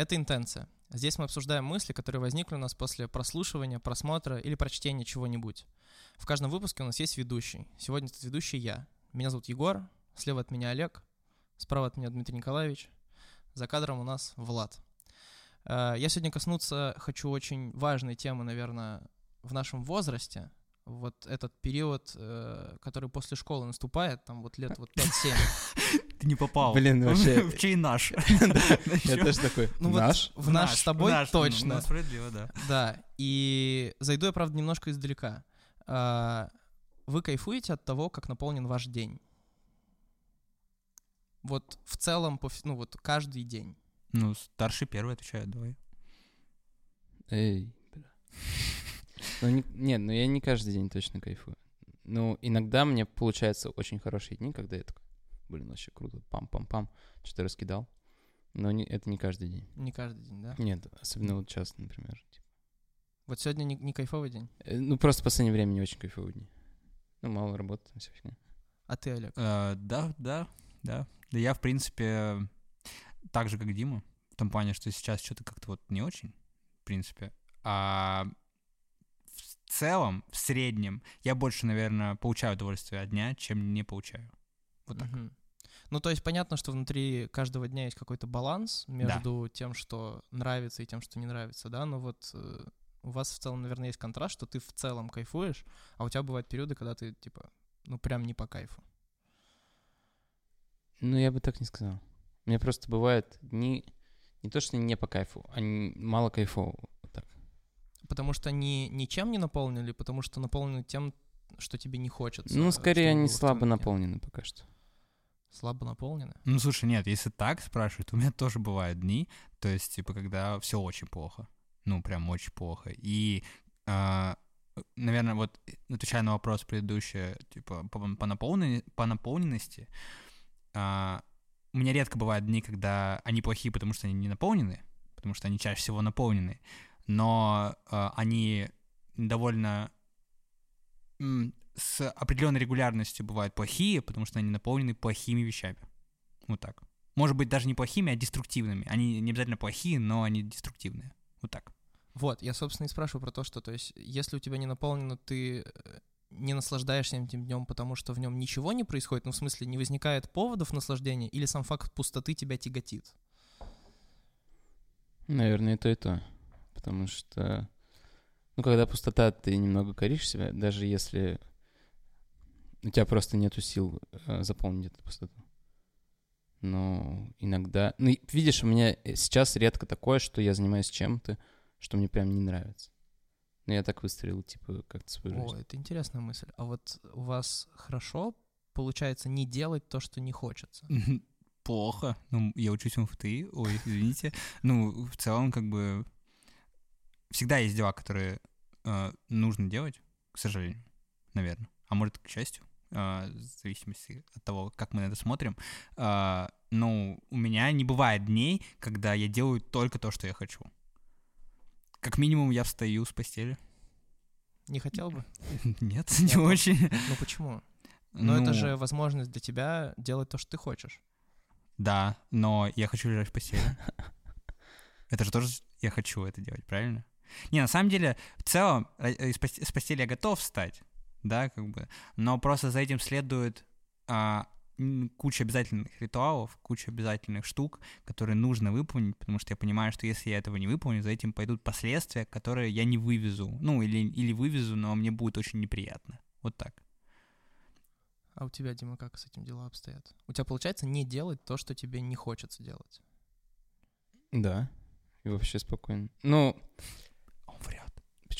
Это интенция. Здесь мы обсуждаем мысли, которые возникли у нас после прослушивания, просмотра или прочтения чего-нибудь. В каждом выпуске у нас есть ведущий. Сегодня этот ведущий я. Меня зовут Егор, слева от меня Олег, справа от меня Дмитрий Николаевич, за кадром у нас Влад. Э, я сегодня коснуться хочу очень важной темы, наверное, в нашем возрасте. Вот этот период, э, который после школы наступает, там вот лет вот 5-7. Ты не попал. Блин, вообще... В чей наш? Я тоже такой, Ну наш? в наш с тобой ну, точно. ну, справедливо, да. Да, и зайду я, правда, немножко издалека. А, Вы кайфуете от того, как наполнен ваш день? Вот в целом, ну вот каждый день. Ну, старший первый отвечает, давай. Эй, бля. Ну, не- нет, ну я не каждый день точно кайфую. Ну, иногда мне получается очень хорошие дни, когда я такой, блин, вообще круто, пам-пам-пам, что-то раскидал. Но не- это не каждый день. Не каждый день, да? Нет, особенно вот часто, например. типа. Вот сегодня не, не кайфовый день. Э, Ну, просто в последнее время не очень кайфовые дни. Ну, мало работы, там вся фигня. А ты, Олег? Э, Да, да, да. Да я, в принципе, так же, как Дима, в том плане, что сейчас что-то как-то вот не очень, в принципе. А в целом, в среднем, я больше, наверное, получаю удовольствие от дня, чем не получаю. Вот так. Мгм. Ну, то есть понятно, что внутри каждого дня есть какой-то баланс между тем, что нравится, и тем, что не нравится, да? Но вот э, у вас в целом, наверное, есть контраст, что ты в целом кайфуешь, а у тебя бывают периоды, когда ты, типа, ну, прям не по кайфу. Ну, я бы так не сказал. Мне просто бывает дни, не то, что не по кайфу, а не- мало кайфового. Потому что они ничем не наполнены, или потому что наполнены тем, что тебе не хочется? Ну, скорее, они слабо наполнены пока что. Слабо наполнены? Ну, слушай, нет, если так спрашивают, у меня тоже бывают дни, то есть, типа, когда все очень плохо. Ну, прям очень плохо. И, а, наверное, вот э, отвечая на вопрос предыдущий, типа, по, по, наполнен- по наполненности, а, у меня редко бывают дни, когда они плохие, потому что они не наполнены, потому что они чаще всего наполнены, но а, они довольно с определенной регулярностью бывают плохие, потому что они наполнены плохими вещами. Вот так. Может быть, даже не плохими, а деструктивными. Они не обязательно плохие, но они деструктивные. Вот так. Вот, я, собственно, и спрашиваю про то, что, то есть, если у тебя не наполнено, ты э, не наслаждаешься этим днем, потому что в нем ничего не происходит, ну, в смысле, не возникает поводов наслаждения, или сам факт пустоты тебя тяготит? Наверное, и то, и то. Потому что, ну, когда пустота, ты немного коришь себя, даже если у тебя просто нету сил э, заполнить эту пустоту. Но иногда... Ну, видишь, у меня сейчас редко такое, что я занимаюсь чем-то, что мне прям не нравится. Но я так выстроил, типа, как-то свою О, жизнь. это интересная мысль. А вот у вас хорошо получается не делать то, что не хочется? Плохо. Ну, я учусь в МФТИ, ой, извините. Ну, в целом, как бы, всегда есть дела, которые э, нужно делать, к сожалению, наверное. А может, к счастью, э, в зависимости от того, как мы на это смотрим. Э, ну, у меня не бывает дней, когда я делаю только то, что я хочу. Как минимум, я встаю с постели. Не хотел бы? Нет, не очень. Ну почему? Но это Ну, же возможность для тебя делать то, что ты хочешь. Да, но я хочу лежать в постели. Это же тоже я хочу это делать, правильно? Не, на самом деле, в целом, э, э, из пос- с постели я готов встать, да, как бы, но просто за этим следует а, куча обязательных ритуалов, куча обязательных штук, которые нужно выполнить, потому что я понимаю, что если я этого не выполню, за этим пойдут последствия, которые я не вывезу, ну, или, или вывезу, но мне будет очень неприятно. Вот так. А у тебя, Дима, как с этим дела обстоят? У тебя получается не делать то, что тебе не хочется делать? Да. И вообще спокойно. Ну.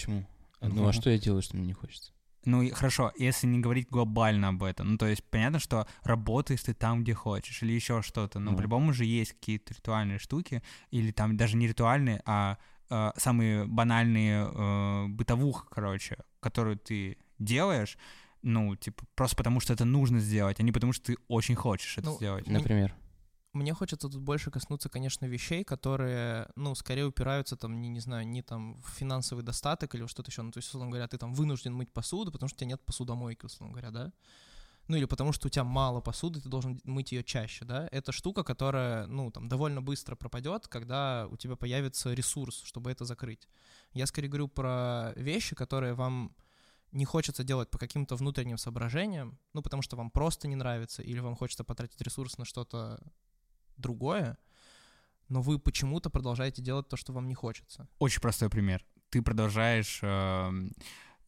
Почему? Ну, Ну, а что я делаю, что мне не хочется? Ну, и хорошо, если не говорить глобально об этом, ну, то есть понятно, что работаешь ты там, где хочешь, или еще что-то, но Ну. по-любому же есть какие-то ритуальные штуки, или там даже не ритуальные, а э, самые банальные э, бытовуха, короче, которую ты делаешь, ну, типа, просто потому что это нужно сделать, а не потому что ты очень хочешь это Ну, сделать. Например. Мне хочется тут больше коснуться, конечно, вещей, которые, ну, скорее упираются там, не, не знаю, не там в финансовый достаток или что-то еще. Ну, то есть, условно говоря, ты там вынужден мыть посуду, потому что у тебя нет посудомойки, условно говоря, да? ну или потому что у тебя мало посуды, ты должен мыть ее чаще, да, это штука, которая, ну, там, довольно быстро пропадет, когда у тебя появится ресурс, чтобы это закрыть. Я скорее говорю про вещи, которые вам не хочется делать по каким-то внутренним соображениям, ну, потому что вам просто не нравится, или вам хочется потратить ресурс на что-то другое, но вы почему-то продолжаете делать то, что вам не хочется. Очень простой пример. Ты продолжаешь, э,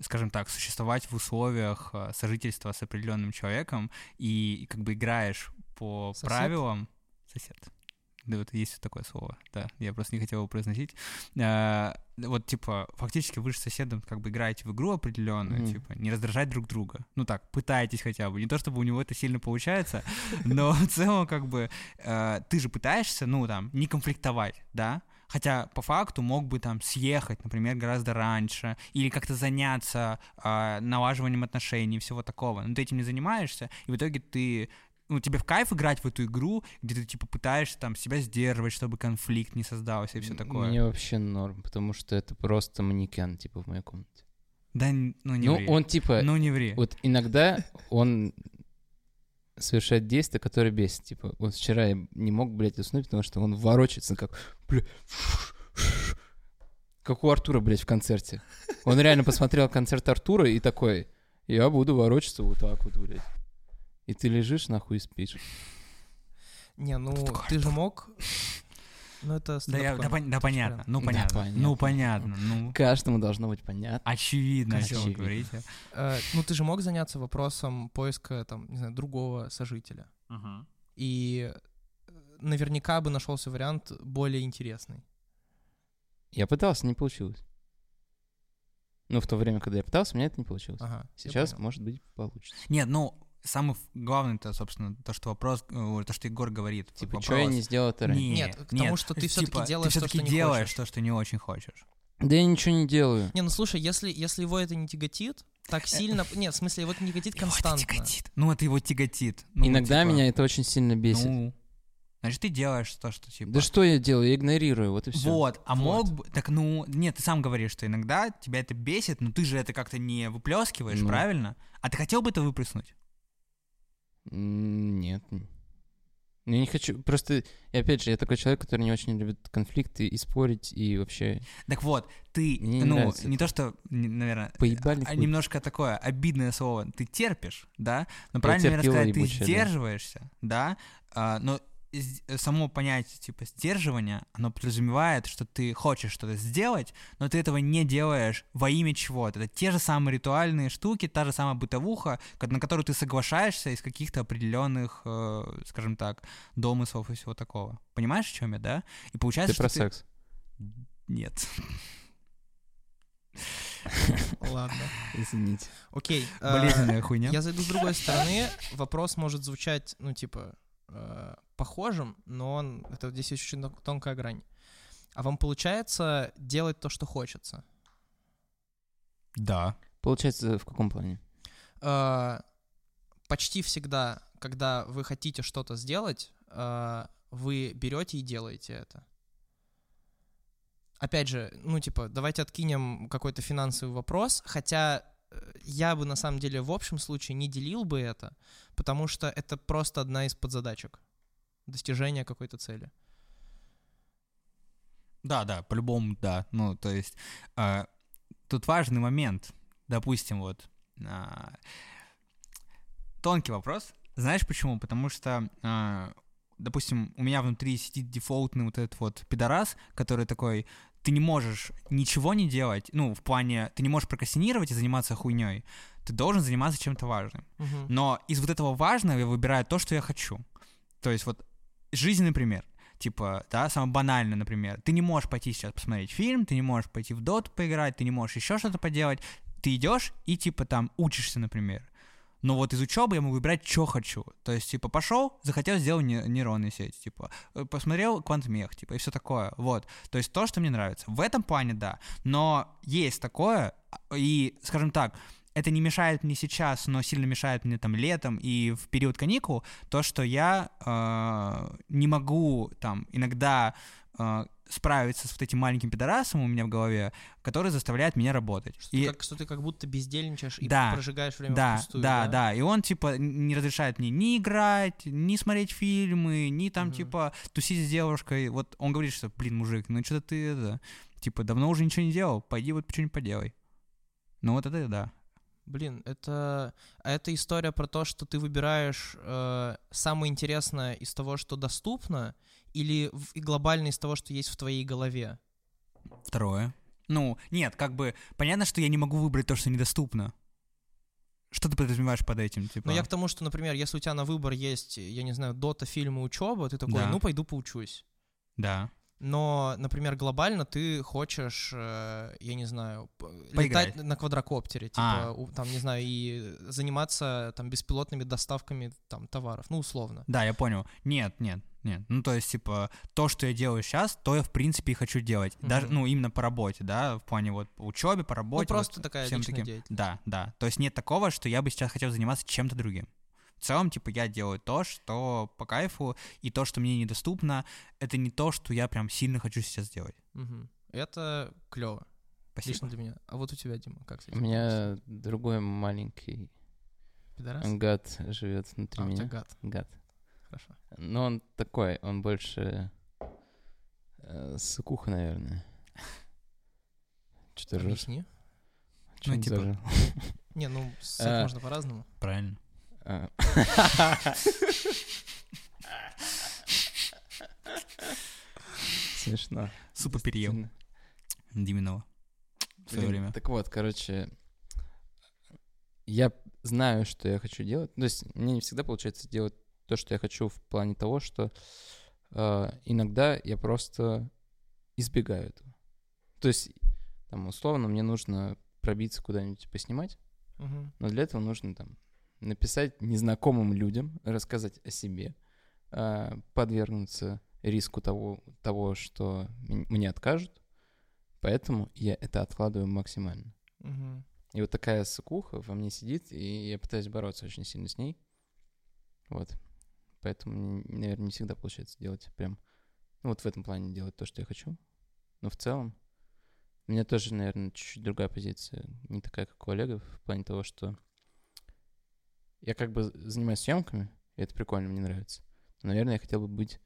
скажем так, существовать в условиях э, сожительства с определенным человеком и, и как бы играешь по Сосед? правилам. Сосед. Да, вот есть такое слово, да, я просто не хотел его произносить. А, вот, типа, фактически вы же с соседом как бы играете в игру определенную, Мгм. типа, не раздражать друг друга. Ну так, пытаетесь хотя бы. Не то, чтобы у него это сильно получается, но в целом, как бы, э, ты же пытаешься, ну, там, не конфликтовать, да? Хотя по факту мог бы там съехать, например, гораздо раньше, или как-то заняться а, налаживанием отношений, всего такого. Но ты этим не занимаешься, и в итоге ты ну, тебе в кайф играть в эту игру, где ты, типа, пытаешься там себя сдерживать, чтобы конфликт не создался и все такое. Мне вообще норм, потому что это просто манекен, типа, в моей комнате. Да, ну не ну, ври. он, типа, Ну не ври. вот иногда он совершает действия, которые бесят. Типа, вот вчера я не мог, блядь, уснуть, потому что он ворочается, как, как у Артура, блядь, в концерте. Он реально посмотрел концерт Артура и такой, я буду ворочаться вот так вот, блядь. И ты лежишь нахуй и спишь. Не, ну, ты же мог... Ну, это Да, я- да, пон- да, понятно, ну Да, понятно, понятно. ну понятно, ну Каждому должно быть понятно. очевидно, о чем вы Очевидно. говорите. Э, ну, ты же мог заняться вопросом поиска, там, не знаю, другого сожителя. И э, наверняка бы нашелся вариант более интересный. Я пытался, не получилось. Ну, в то время, когда я пытался, у меня это не получилось. Ага. Сейчас, может быть, получится. Нет, ну самый главный это, собственно, то, что вопрос, э, то, что Егор говорит. Типа, вопрос. что я не сделал это раньше? Нет, к тому, что ты типа, делаешь ты то, всё-таки что не делаешь хочешь. то, что не очень хочешь. Да я ничего не делаю. Не, ну слушай, если, если его это не тяготит, так сильно... Нет, в смысле, его это не тяготит Его это константно. тяготит. Ну, это его тяготит. Ну, Иногда типа, меня это очень сильно бесит. Ну, значит, ты делаешь то, что типа... Да что я делаю? Я игнорирую, вот и все. Вот, а Вот. мог бы... Так, ну, нет, ты сам говоришь, что иногда тебя это бесит, но ты же это как-то не выплескиваешь, Ну. правильно? А ты хотел бы это выплеснуть? Нет. Ну, Я не хочу. Просто, и опять же, я такой человек, который не очень любит конфликты и спорить, и вообще Так вот, ты, Мне не ну, нравится не то, что, наверное, поебальник. а, будет. немножко такое обидное слово, ты терпишь, да? Но правильно, наверное, терпила сказать, ты ебучая, да. сдерживаешься, да? А, но само понятие типа сдерживания, оно подразумевает, что ты хочешь что-то сделать, но ты этого не делаешь во имя чего-то. Это те же самые ритуальные штуки, та же самая бытовуха, на которую ты соглашаешься из каких-то определенных, э, скажем так, домыслов и всего такого. Понимаешь, о чем я, да? И получается, Ты про что секс. Нет. Ладно. Извините. Окей. э, Болезненная хуйня. Я зайду с другой стороны. Вопрос может звучать, ну, типа, э, похожим, но он, это здесь очень тон- тонкая грань. А вам получается делать то, что хочется? Да. Получается, в каком плане? Э, почти всегда, когда вы хотите что-то сделать, э, вы берете и делаете это. Опять же, ну, типа, давайте откинем какой-то финансовый вопрос, хотя я бы на самом деле в общем случае не делил бы это, потому что это просто одна из подзадачек достижения какой-то цели. Да, да, по-любому, да. Ну, то есть, а, тут важный момент. Допустим, вот, а, тонкий вопрос. Знаешь почему? Потому что, а, допустим, у меня внутри сидит дефолтный вот этот вот пидорас, который такой, ты не можешь ничего не делать, ну, в плане, ты не можешь прокрастинировать и заниматься хуйней. Ты должен заниматься чем-то важным. Мгм. Но из вот этого важного я выбираю то, что я хочу. То есть вот жизненный пример. Типа, да, самое банальное, например. Ты не можешь пойти сейчас посмотреть фильм, ты не можешь пойти в дот поиграть, ты не можешь еще что-то поделать. Ты идешь и, типа, там учишься, например. Но вот из учебы я могу выбирать, что хочу. То есть, типа, пошел, захотел, сделал не- нейронные сети, типа, э, посмотрел квантмех, типа, и все такое. Вот. То есть то, что мне нравится. В этом плане, да. Но есть такое, а, и, скажем так, это не мешает мне сейчас, но сильно мешает мне там летом и в период каникул, то, что я э, не могу там иногда э, справиться с вот этим маленьким пидорасом у меня в голове, который заставляет меня работать. Что, и... ты, как, что ты как будто бездельничаешь и Да. прожигаешь время Да, впустую, да, да, И он, типа, не разрешает мне ни играть, ни смотреть фильмы, ни там, Мгм. типа, тусить с девушкой. Вот он говорит, что, блин, мужик, ну что ты это, типа, давно уже ничего не делал, пойди вот что-нибудь поделай. Ну вот это да. Блин, это, это история про то, что ты выбираешь э, самое интересное из того, что доступно, или и глобально из того, что есть в твоей голове? Второе. Ну, нет, как бы, понятно, что я не могу выбрать то, что недоступно. Что ты подразумеваешь под этим, типа? Но я к тому, что, например, если у тебя на выбор есть, я не знаю, дота, фильмы, учеба, ты такой, Да. ну, пойду поучусь. Да. Но, например, глобально ты хочешь, э, я не знаю, Поиграть. летать на квадрокоптере, типа, А. там, не знаю, и заниматься там беспилотными доставками там товаров, ну, условно. Да, я понял. Нет, нет, нет. Ну, то есть, типа, то, что я делаю сейчас, то я, в принципе, и хочу делать. Даже, Мгм. ну, именно по работе, да, в плане вот по учебе, по работе. ну, просто вот такая всем таким. деятельность. Да, да. То есть нет такого, что я бы сейчас хотел заниматься чем-то другим. В целом, типа, я делаю то, что по кайфу, и то, что мне недоступно, это не то, что я прям сильно хочу сейчас сделать. Мгм. Это клево, Спасибо. лично для меня. А вот у тебя, Дима, как с У меня другой маленький Пидорас? гад живет внутри А, у тебя меня. гад. Гад. Хорошо. Но он такой, он больше э, сыкуха, наверное. Что ржёшь? Объясни. Ну, не типа- зажил? Не, ну, с А. этим можно по-разному. Правильно. А. Смешно. Супа переел. Диминова. В свое время. Так вот, короче, я знаю, что я хочу делать. То есть мне не всегда получается делать то, что я хочу в плане того, что э, иногда я просто избегаю этого. То есть, там, условно, мне нужно пробиться куда-нибудь поснимать, Мгм. но для этого нужно там написать незнакомым людям, рассказать о себе, а, подвергнуться риску того, того что мне откажут. Поэтому я это откладываю максимально. Мгм. И вот такая сыкуха во мне сидит, и я пытаюсь бороться очень сильно с ней. Вот. Поэтому, наверное, не всегда получается делать прям... Ну, вот в этом плане делать то, что я хочу. Но в целом у меня тоже, наверное, чуть-чуть другая позиция. Не такая, как у Олега, в плане того, что я как бы занимаюсь съемками, и это прикольно, мне нравится. Но, наверное, я хотел бы быть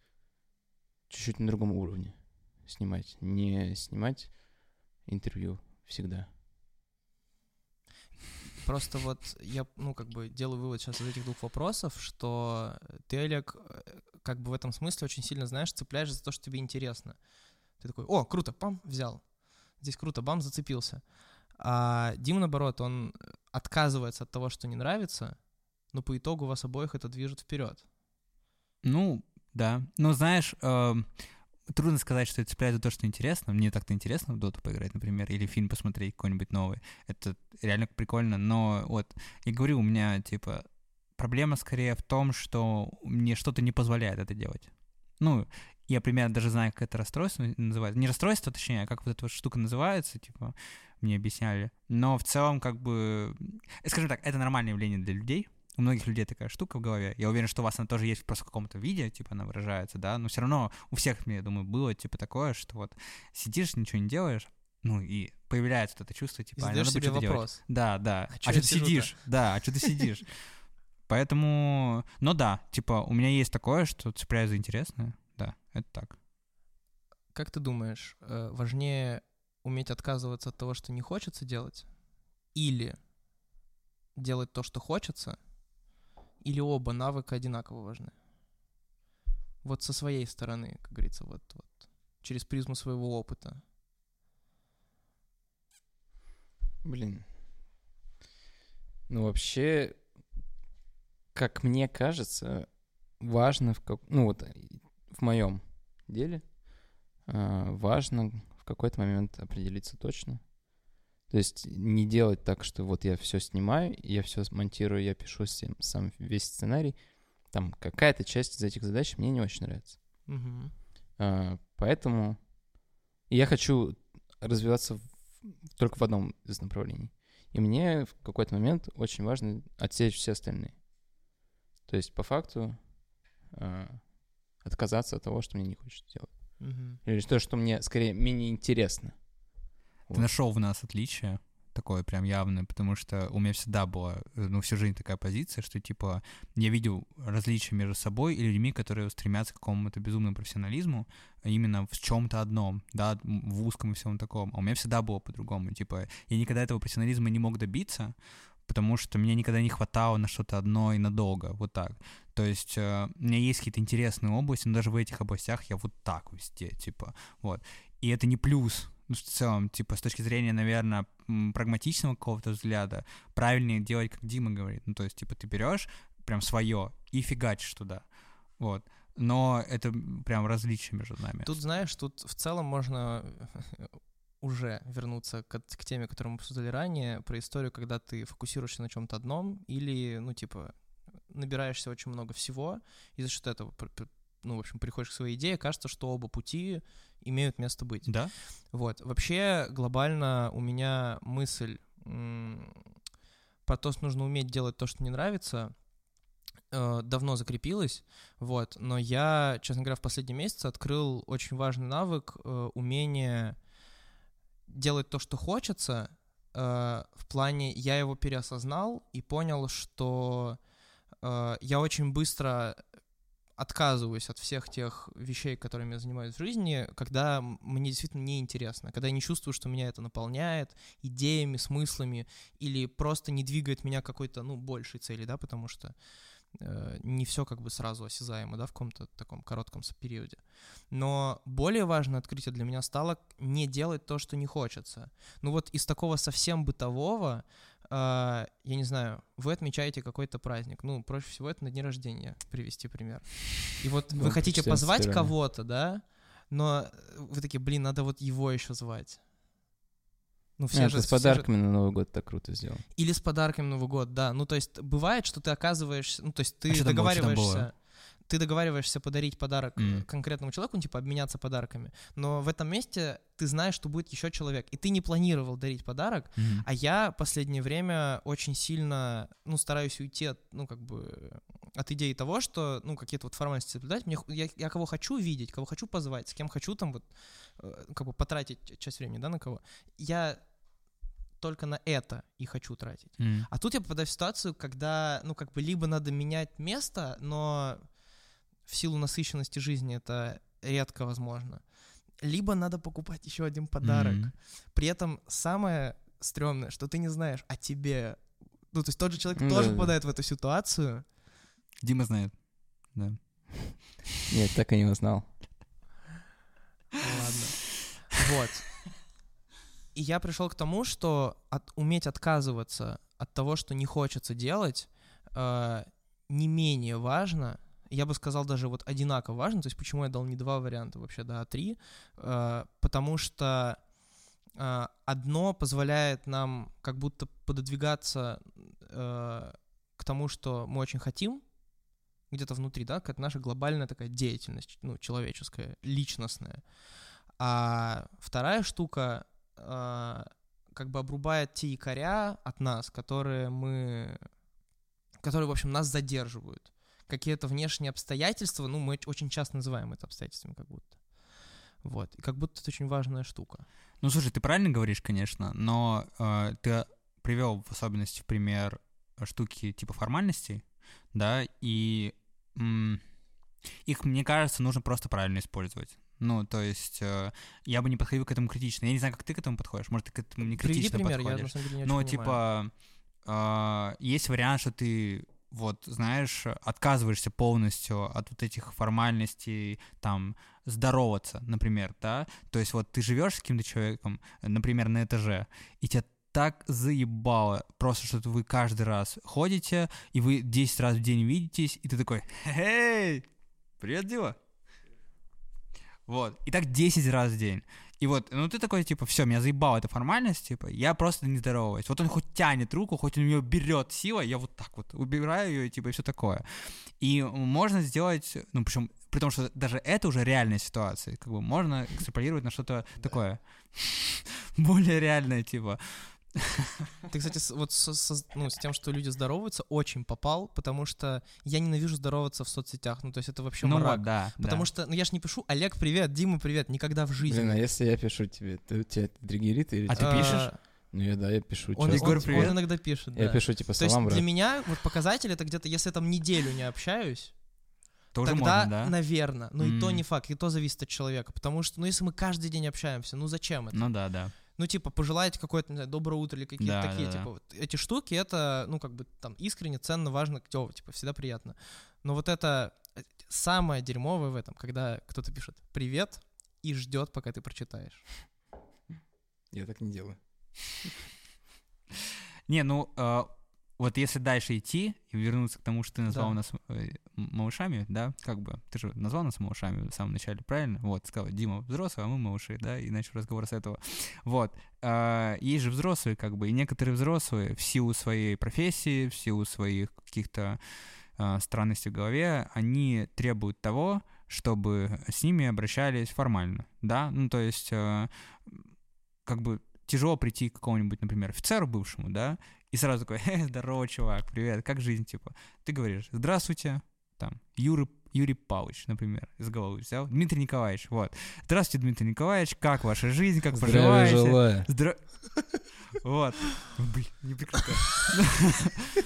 чуть-чуть на другом уровне. Снимать. Не снимать интервью всегда. Просто вот я, ну, как бы делаю вывод сейчас из этих двух вопросов, что ты, Олег, э, как бы в этом смысле очень сильно, знаешь, цепляешь за то, что тебе интересно. Ты такой, о, круто, пам, взял. Здесь круто, бам, зацепился. А Дима, наоборот, он отказывается от того, что не нравится, но по итогу вас обоих это движет вперед. Ну, да. Ну, знаешь, трудно сказать, что это цепляет за то, что интересно. Мне так-то интересно в доту поиграть, например, или фильм посмотреть какой-нибудь новый. Это реально прикольно. Но вот, я говорю, у меня, типа, проблема скорее в том, что мне что-то не позволяет это делать. Ну, я примерно даже знаю, как это расстройство называется. Не расстройство, точнее, а как вот эта вот штука называется, типа, мне объясняли. Но в целом, как бы, скажем так, это нормальное явление для людей. У многих людей такая штука в голове. Я уверен, что у вас она тоже есть просто в каком-то виде, типа она выражается, да, но все равно у всех, я думаю, было типа такое, что вот сидишь, ничего не делаешь, ну и появляется вот это чувство, И типа, а, задаешь надо себе что-то делать. вопрос. Да, да. А А, что ты сидишь? Да, а что ты сидишь? Поэтому, ну да, типа, у меня есть такое, что цепляю за интересное. Да, это так. Как ты думаешь, э, важнее уметь отказываться от того, что не хочется делать, или делать то, что хочется, или оба навыка одинаково важны? Вот со своей стороны, как говорится, вот, вот через призму своего опыта. Блин. Ну, вообще, как мне кажется, важно в как... Ну, вот в моем деле а, важно в какой-то момент определиться точно. То есть не делать так, что вот я все снимаю, я все монтирую, я пишу сам весь сценарий. Там какая-то часть из этих задач мне не очень нравится. Мгм. А, поэтому я хочу развиваться в- только в одном из направлений. И мне в какой-то момент очень важно отсечь все остальные. То есть, по факту, а, отказаться от того, что мне не хочется делать. Мгм. Или то, что мне скорее менее интересно. Вот. нашел в нас отличие такое прям явное, потому что у меня всегда была, э, ну, всю жизнь такая позиция, что, типа, я видел различия между собой и людьми, которые стремятся к какому-то безумному профессионализму а именно в чем-то одном, да, в узком и всем таком. А у меня всегда было по-другому. Типа, я никогда этого профессионализма не мог добиться, потому что мне никогда не хватало на что-то одно и надолго, вот так. То есть э, у меня есть какие-то интересные области, но даже в этих областях я вот так везде, типа, вот. И это не плюс, ну, в целом, типа, с точки зрения, наверное, прагматичного какого-то взгляда, правильнее делать, как Дима говорит. Ну, то есть, типа, ты берешь прям свое и фигачишь туда, вот. Но это прям различие между нами. Тут, знаешь, тут в целом можно уже вернуться к, к теме, которую мы обсуждали ранее, про историю, когда ты фокусируешься на чем-то одном или, ну, типа, набираешься очень много всего, и за счет этого, ну, в общем, приходишь к своей идее, кажется, что оба пути имеют место быть. Да? Вот. Вообще, глобально у меня мысль про то, что нужно уметь делать то, что не нравится, э, давно закрепилась, вот, но я, честно говоря, в последние месяцы открыл очень важный навык э, умение делать то, что хочется, э, в плане я его переосознал и понял, что э, я очень быстро отказываюсь от всех тех вещей, которыми я занимаюсь в жизни, когда мне действительно неинтересно, когда я не чувствую, что меня это наполняет идеями, смыслами, или просто не двигает меня какой-то, ну, большей цели, да, потому что э, не все как бы сразу осязаемо, да, в каком-то таком коротком периоде. Но более важное открытие для меня стало не делать то, что не хочется. Ну вот из такого совсем бытового, я не знаю, вы отмечаете какой-то праздник. Ну, проще всего это на день рождения привести пример. И вот Ну, вы хотите позвать кого-то, да, но вы такие, блин, надо вот его еще звать. Ну, все А, же с все же- подарками на Новый год так круто сделал. или с подарками на Новый год, да. Ну, то есть бывает, что ты оказываешься, ну, то есть ты А что там было? Что там было? договариваешься, ты договариваешься подарить подарок Мгм. конкретному человеку, ну, типа обменяться подарками. Но в этом месте ты знаешь, что будет еще человек, и ты не планировал дарить подарок, Мгм. а я последнее время очень сильно, ну, стараюсь уйти от, ну, как бы, от идеи того, что, ну, какие-то вот формальности соблюдать. Мне, я, я кого хочу видеть, кого хочу позвать, с кем хочу там вот, э, как бы потратить часть времени, да, на кого. Я только на это и хочу тратить. Мгм. А тут я попадаю в ситуацию, когда, ну, как бы, либо надо менять место, но в силу насыщенности жизни это редко возможно. Либо надо покупать еще один подарок. Мгм. При этом самое стрёмное, что ты не знаешь о тебе. Ну, то есть тот же человек Ну тоже да, да. попадает в эту ситуацию. Дима знает. Да. Нет, так и не узнал. Ладно. Вот. И я пришел к тому, что от- уметь отказываться от того, что не хочется делать, э, не менее важно. Я бы сказал даже вот одинаково важно. То есть почему я дал не два варианта вообще, да, а три? Э, потому что э, одно позволяет нам как будто пододвигаться э, к тому, что мы очень хотим, где-то внутри, да, какая-то наша глобальная такая деятельность, ну, человеческая, личностная. А вторая штука как бы обрубает те якоря от нас, которые мы, которые, в общем, нас задерживают. Какие-то внешние обстоятельства, ну, мы очень часто называем это обстоятельствами как будто. Вот. И как будто это очень важная штука. Ну, слушай, ты правильно говоришь, конечно, но э, ты привел в особенности в пример штуки типа формальностей, да, и м, их, мне кажется, нужно просто правильно использовать. Ну, то есть э, я бы не подходил к этому критично. Я не знаю, как ты к этому подходишь. Может, ты к этому не Приведи критично пример, я подходишь. на самом деле не очень понимаю. типа, э, есть вариант, что ты вот, знаешь, отказываешься полностью от вот этих формальностей, там, здороваться, например, да, то есть вот ты живешь с каким-то человеком, например, на этаже, и тебя так заебало, просто что вы каждый раз ходите, и вы 10 раз в день видитесь, и ты такой, эй, привет, Дива. Вот, и так 10 раз в день. И вот, ну ты такой, типа, все, меня заебала эта формальность, типа, я просто не здороваюсь. Вот он хоть тянет руку, хоть он ее берет силой, я вот так вот убираю ее, типа, и все такое. И можно сделать, ну, причем, при том, что даже это уже реальная ситуация, как бы можно экстраполировать на что-то такое более реальное, типа. Ты, кстати, с- вот со- со- ну, с тем, что люди здороваются, очень попал, потому что я ненавижу здороваться в соцсетях. Ну, то есть это вообще Ну мрак. вот, да. Потому да. что, ну, я ж не пишу Олег, привет, Дима, привет, никогда в жизни. Блин, а если я пишу тебе, ты, тебя это триггерит или... А ты типа- А, пишешь? Ну, я, да, я пишу. Он. Егор, он- привет. он иногда пишет, Я да. пишу, типа, То есть салам, для брат. меня вот показатель это где-то, если я там неделю не общаюсь, Тоже тогда, можно, да? наверное. Но и то не факт, и то зависит от человека. Потому что, ну, если мы каждый день общаемся, ну, зачем это? Ну да, да. Ну, типа, пожелать какое-то, не знаю, доброе утро или какие-то Да, такие, да, да. типа, вот эти штуки, это, ну, как бы, там, искренне, ценно, важно, клево, типа, всегда приятно. Но вот это э, самое дерьмовое в этом, когда кто-то пишет «привет» и ждет, пока ты прочитаешь. Я так не делаю. Не, ну, э, вот если дальше идти и вернуться к тому, что ты назвал Да. нас э, малышами, да, как бы, ты же назвал нас малышами в самом начале, правильно? Вот, сказал, Дима взрослый, а мы малыши, да, и начал разговор с этого. Вот. Э, есть же взрослые, как бы, и некоторые взрослые в силу своей профессии, в силу своих каких-то э, странностей в голове, они требуют того, чтобы с ними обращались формально, да, ну, то есть, э, как бы, тяжело прийти к какому-нибудь, например, офицеру бывшему, да, и сразу такой, «Э, здорово, чувак, привет, как жизнь, типа. Ты говоришь, здравствуйте, там, Юрий, Юрий Павлович, например, из головы взял, Дмитрий Николаевич, вот. Здравствуйте, Дмитрий Николаевич, как ваша жизнь, как Здравия поживаете? желаю. Здра... Вот. Блин, не прекрати.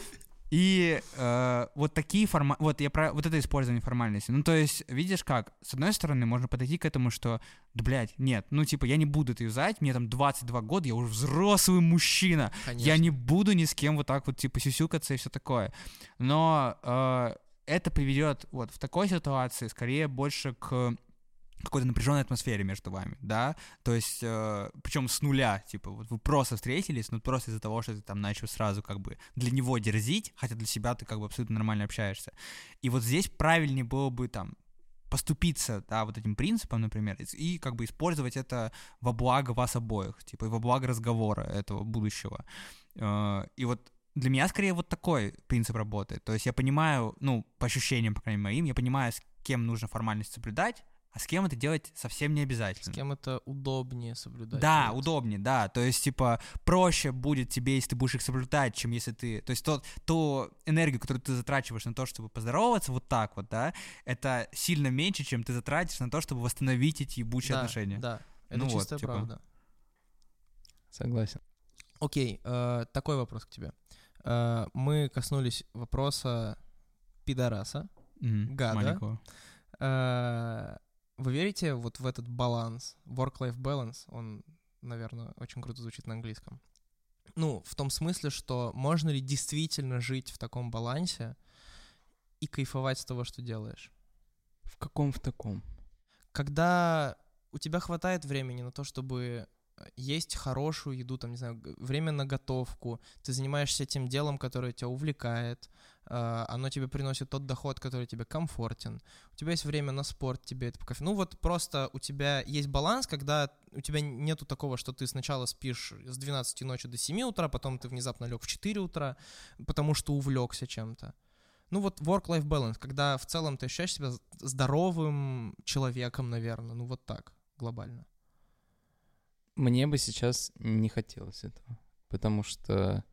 И э, вот такие форма... Вот я про вот это использование формальности. Ну, то есть, видишь как? С одной стороны, можно подойти к этому, что, да, блядь, нет, ну, типа, я не буду это юзать, мне там 22 года, я уже взрослый мужчина. Конечно. Я не буду ни с кем вот так вот, типа, сюсюкаться и все такое. Но э, это приведет вот в такой ситуации скорее больше к какой-то напряженной атмосфере между вами, да, то есть, э, причем с нуля, типа, вот вы просто встретились, но просто из-за того, что ты там начал сразу как бы для него дерзить, хотя для себя ты как бы абсолютно нормально общаешься. И вот здесь правильнее было бы там поступиться, да, вот этим принципом, например, и как бы использовать это во благо вас обоих, типа, и во благо разговора этого будущего. Э, и вот для меня скорее вот такой принцип работает. То есть я понимаю, ну, по ощущениям, по крайней мере, моим, я понимаю, с кем нужно формальность соблюдать, а с кем это делать совсем не С обязательно. кем это удобнее соблюдать. Да, вот. удобнее, да. То есть, типа, проще будет тебе, если ты будешь их соблюдать, чем если ты... То есть, тот, ту энергию, которую ты затрачиваешь на то, чтобы поздороваться вот так вот, да, это сильно меньше, чем ты затратишь на то, чтобы восстановить эти ебучие Да, отношения. Да, это Ну вот, чистая типа. правда. Согласен. Окей, э, такой вопрос к тебе. Э, мы коснулись вопроса пидораса. Мгм, Гада. маленького. Э, Вы верите вот в этот баланс, work-life balance? Он, наверное, очень круто звучит на английском. Ну, в том смысле, что можно ли действительно жить в таком балансе и кайфовать с того, что делаешь? В каком в таком? Когда у тебя хватает времени на то, чтобы э, есть хорошую еду, там, не знаю, время на готовку, ты занимаешься тем делом, которое тебя увлекает, оно тебе приносит тот доход, который тебе комфортен, у тебя есть время на спорт, тебе это по кайфу. Ну вот просто у тебя есть баланс, когда у тебя нету такого, что ты сначала спишь с 12 ночи до 7 утра, потом ты внезапно лег в 4 утра, потому что увлекся чем-то. Ну вот work-life balance, когда в целом ты ощущаешь себя здоровым человеком, наверное, ну вот так, глобально. Мне бы сейчас не хотелось этого, потому что,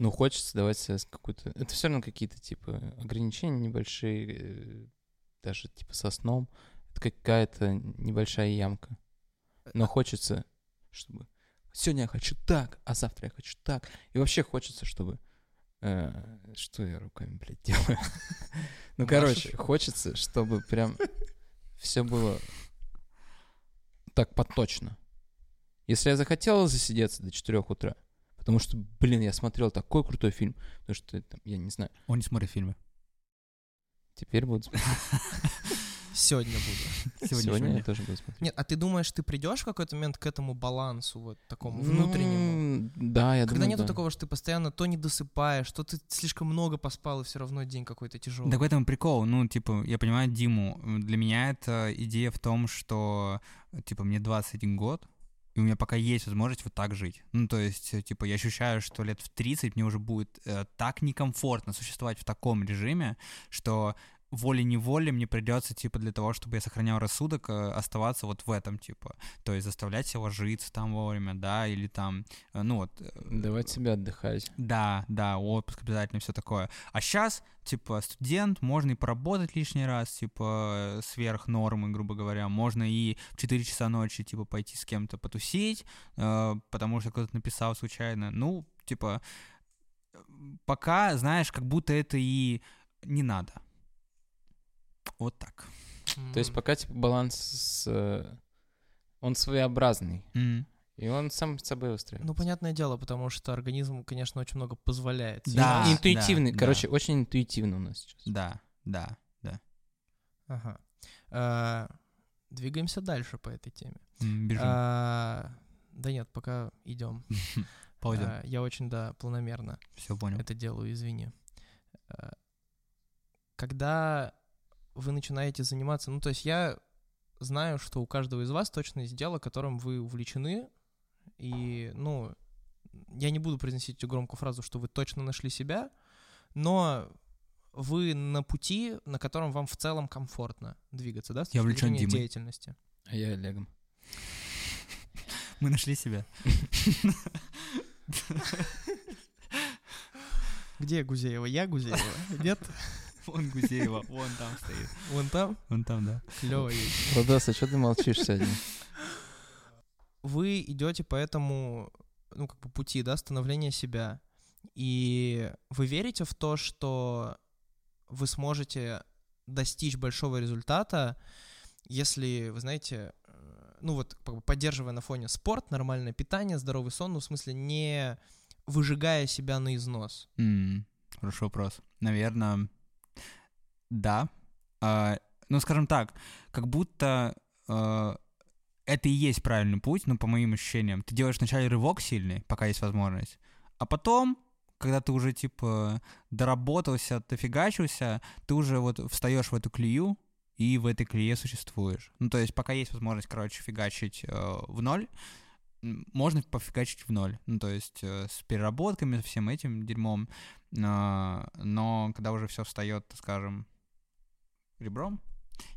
ну, хочется давать какую-то... Это все равно какие-то, типа, ограничения небольшие, э, даже, типа, со сном. Это какая-то небольшая ямка. Но хочется, чтобы сегодня я хочу так, а завтра я хочу так. И вообще хочется, чтобы... э, что я руками, блядь, делаю? Ну, короче, хочется, чтобы прям все было так поточно. Если я захотел засидеться до 4 утра, потому что, блин, я смотрел такой крутой фильм, потому что, там, я не знаю, Он не смотрит фильмы. теперь буду смотреть. Сегодня буду. Сегодня, Сегодня я тоже буду смотреть. Нет, а ты думаешь, ты придешь в какой-то момент к этому балансу, вот такому внутреннему? Ну, да, я Когда думаю, нету да. такого, что ты постоянно то не досыпаешь, то ты слишком много поспал, и все равно день какой-то тяжелый. Так в этом прикол. Ну, типа, я понимаю Диму. Для меня это идея в том, что, типа, мне 21 год, у меня пока есть возможность вот так жить. Ну, то есть, э, типа, я ощущаю, что лет в 30 мне уже будет э, так некомфортно существовать в таком режиме, что волей-неволей мне придется, типа, для того, чтобы я сохранял рассудок, э, оставаться вот в этом, типа. То есть заставлять себя ложиться там вовремя, да, или там, э, ну вот... э, Давать себе отдыхать. Да, да, отпуск обязательно, все такое. А сейчас, типа, студент, можно и поработать лишний раз, типа, сверх нормы, грубо говоря. Можно и в 4 часа ночи, типа, пойти с кем-то потусить, потому что кто-то написал случайно. Ну, типа, пока, знаешь, как будто это и не надо. Вот так. То есть пока типа баланс с, э, он своеобразный, М. и он сам с собой устраивается. Ну, понятное дело, потому что организм, конечно, очень много позволяет. себе. Да. Ин- интуитивный, да. короче, очень интуитивно у нас сейчас. Да, да, да. Ага. А, Двигаемся дальше по этой теме. Бежим. А, Да нет, пока идем. Пауза. А, Я очень, да, планомерно Все понял. это делаю, извини. А, Когда вы начинаете заниматься, ну, то есть я знаю, что у каждого из вас точно есть дело, которым вы увлечены, и, ну, я не буду произносить эту громкую фразу, что вы точно нашли себя, но вы на пути, на котором вам в целом комфортно двигаться, да, с Я точки увлечен зрения Димой. деятельности. А я Олегом. Мы нашли себя. Где Гузеева? Я Гузеева? Нет? Вон Гузеева, вон там стоит. Вон там? Вон там, да. Клево есть. Владос, а что ты молчишь сегодня? вы идете по этому, ну, как бы пути, да, становления себя. И вы верите в то, что вы сможете достичь большого результата, если, вы знаете, э, ну вот, как бы поддерживая на фоне спорт, нормальное питание, здоровый сон, ну, в смысле, не выжигая себя на износ. М, Хороший вопрос. Наверное, да. А, ну, скажем так, как будто а, это и есть правильный путь, ну, по моим ощущениям. Ты делаешь вначале рывок сильный, пока есть возможность, а потом, когда ты уже, типа, доработался, дофигачился, ты уже вот встаешь в эту клею, и в этой клее существуешь. Ну, то есть, пока есть возможность, короче, фигачить э, в ноль, можно пофигачить в ноль. Ну, то есть, э, с переработками, со всем этим дерьмом. А, но когда уже все встает, скажем, ребром,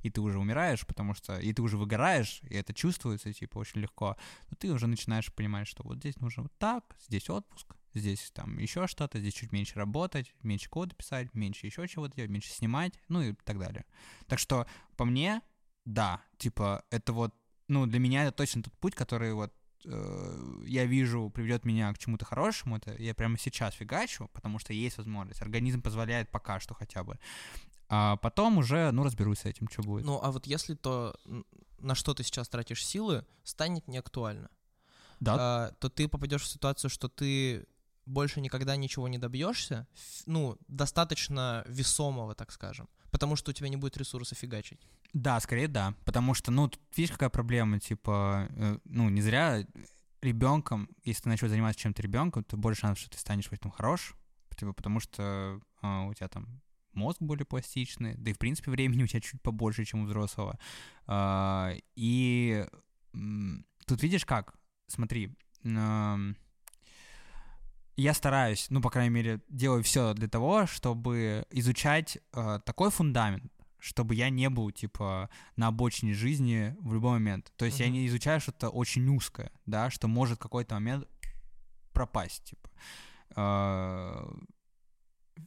и ты уже умираешь, потому что и ты уже выгораешь, и это чувствуется, типа, очень легко, то ты уже начинаешь понимать, что вот здесь нужно вот так, здесь отпуск, здесь там еще что-то, здесь чуть меньше работать, меньше кода писать, меньше еще чего-то делать, меньше снимать, ну и так далее. Так что по мне, да, типа, это вот, ну, для меня это точно тот путь, который вот э, я вижу, приведет меня к чему-то хорошему, это я прямо сейчас фигачу, потому что есть возможность. Организм позволяет пока что хотя бы. А потом уже, ну, разберусь с этим, что будет. Ну, а вот если то, на что ты сейчас тратишь силы, станет неактуально. да, а, то ты попадешь в ситуацию, что ты больше никогда ничего не добьешься, ну, достаточно весомого, так скажем, потому что у тебя не будет ресурса фигачить. да, скорее да. Потому что, ну, тут видишь, какая проблема, типа, э, ну, не зря ребенком, если ты начнешь заниматься чем-то ребенком, то больше шансов, что ты станешь в этом хорош, типа, потому что а, у тебя там мозг более пластичный, да и, в принципе, времени у тебя чуть побольше, чем у взрослого. А, и тут видишь как? Смотри, я стараюсь, ну, по крайней мере, делаю все для того, чтобы изучать э, такой фундамент, чтобы я не был, типа, на обочине жизни в любой момент. То есть я Мгм. не изучаю что-то очень узкое, да, что может в какой-то момент пропасть, типа.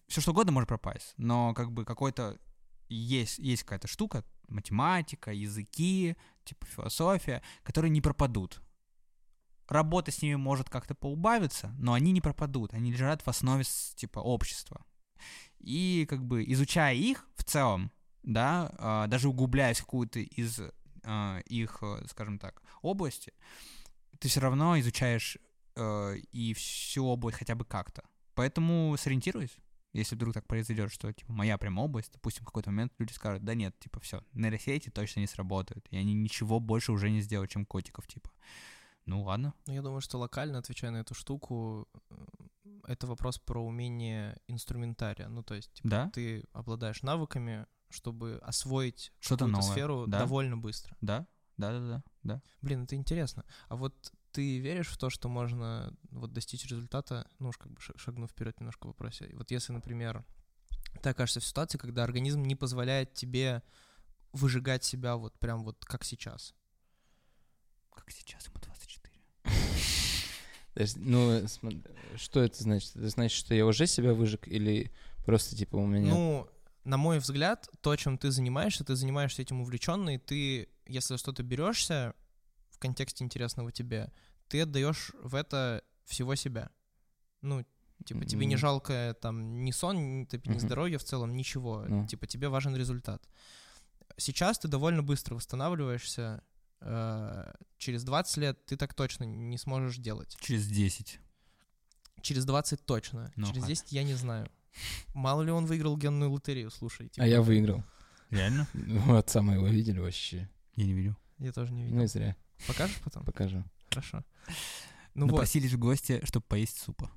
Все что угодно может пропасть, но как бы какой-то есть, есть какая-то штука, математика, языки, типа философия, которые не пропадут. Работа с ними может как-то поубавиться, но они не пропадут, они лежат в основе типа общества. И как бы изучая их в целом, да, а, даже углубляясь в какую-то из а, их, э, скажем так, области, ты все равно изучаешь э, и всю область хотя бы как-то. Поэтому сориентируюсь, если вдруг так произойдет, что типа моя прям область, допустим, в какой-то момент люди скажут, да нет, типа все, нейросети точно не сработают, и они ничего больше уже не сделают, чем котиков, типа. Ну ладно. Но я думаю, что локально, отвечая на эту штуку, э, это вопрос про умение инструментария. Ну, то есть, типа, Да? ты обладаешь навыками, чтобы освоить Что-то новое. сферу да? довольно быстро. Да? Да, да, да, да. Блин, это интересно. А вот ты веришь в то, что можно вот достичь результата, ну уж как бы ша- шагнув вперед немножко в вопросе. Вот если, например, ты окажешься в ситуации, когда организм не позволяет тебе выжигать себя вот прям вот как сейчас. Как сейчас ему 24. Подожди, Ну, что это значит? Это значит, что я уже себя выжег или просто, типа, у меня... Ну, на мой взгляд, то, чем ты занимаешься, ты занимаешься этим увлеченно, и ты, если что-то берешься в контексте интересного тебе, ты отдаешь в это всего себя. Ну, типа, тебе не жалко там ни сон, ни, типа, ни здоровье в целом, ничего. Ну. Типа, тебе важен результат. Сейчас ты довольно быстро восстанавливаешься. э, через 20 лет ты так точно не сможешь делать. Через 10. Через 20 точно. Ну, через ха. 10 я не знаю. Мало ли он выиграл генную лотерею, слушай. типа, А я выиграл. Реально? Ну, отца моего видели вообще. Я не видел. Я тоже не видел. Ну и зря. Покажешь потом? Покажу. Хорошо. Ну, Ну вот, Напросились в гости, чтобы поесть супа.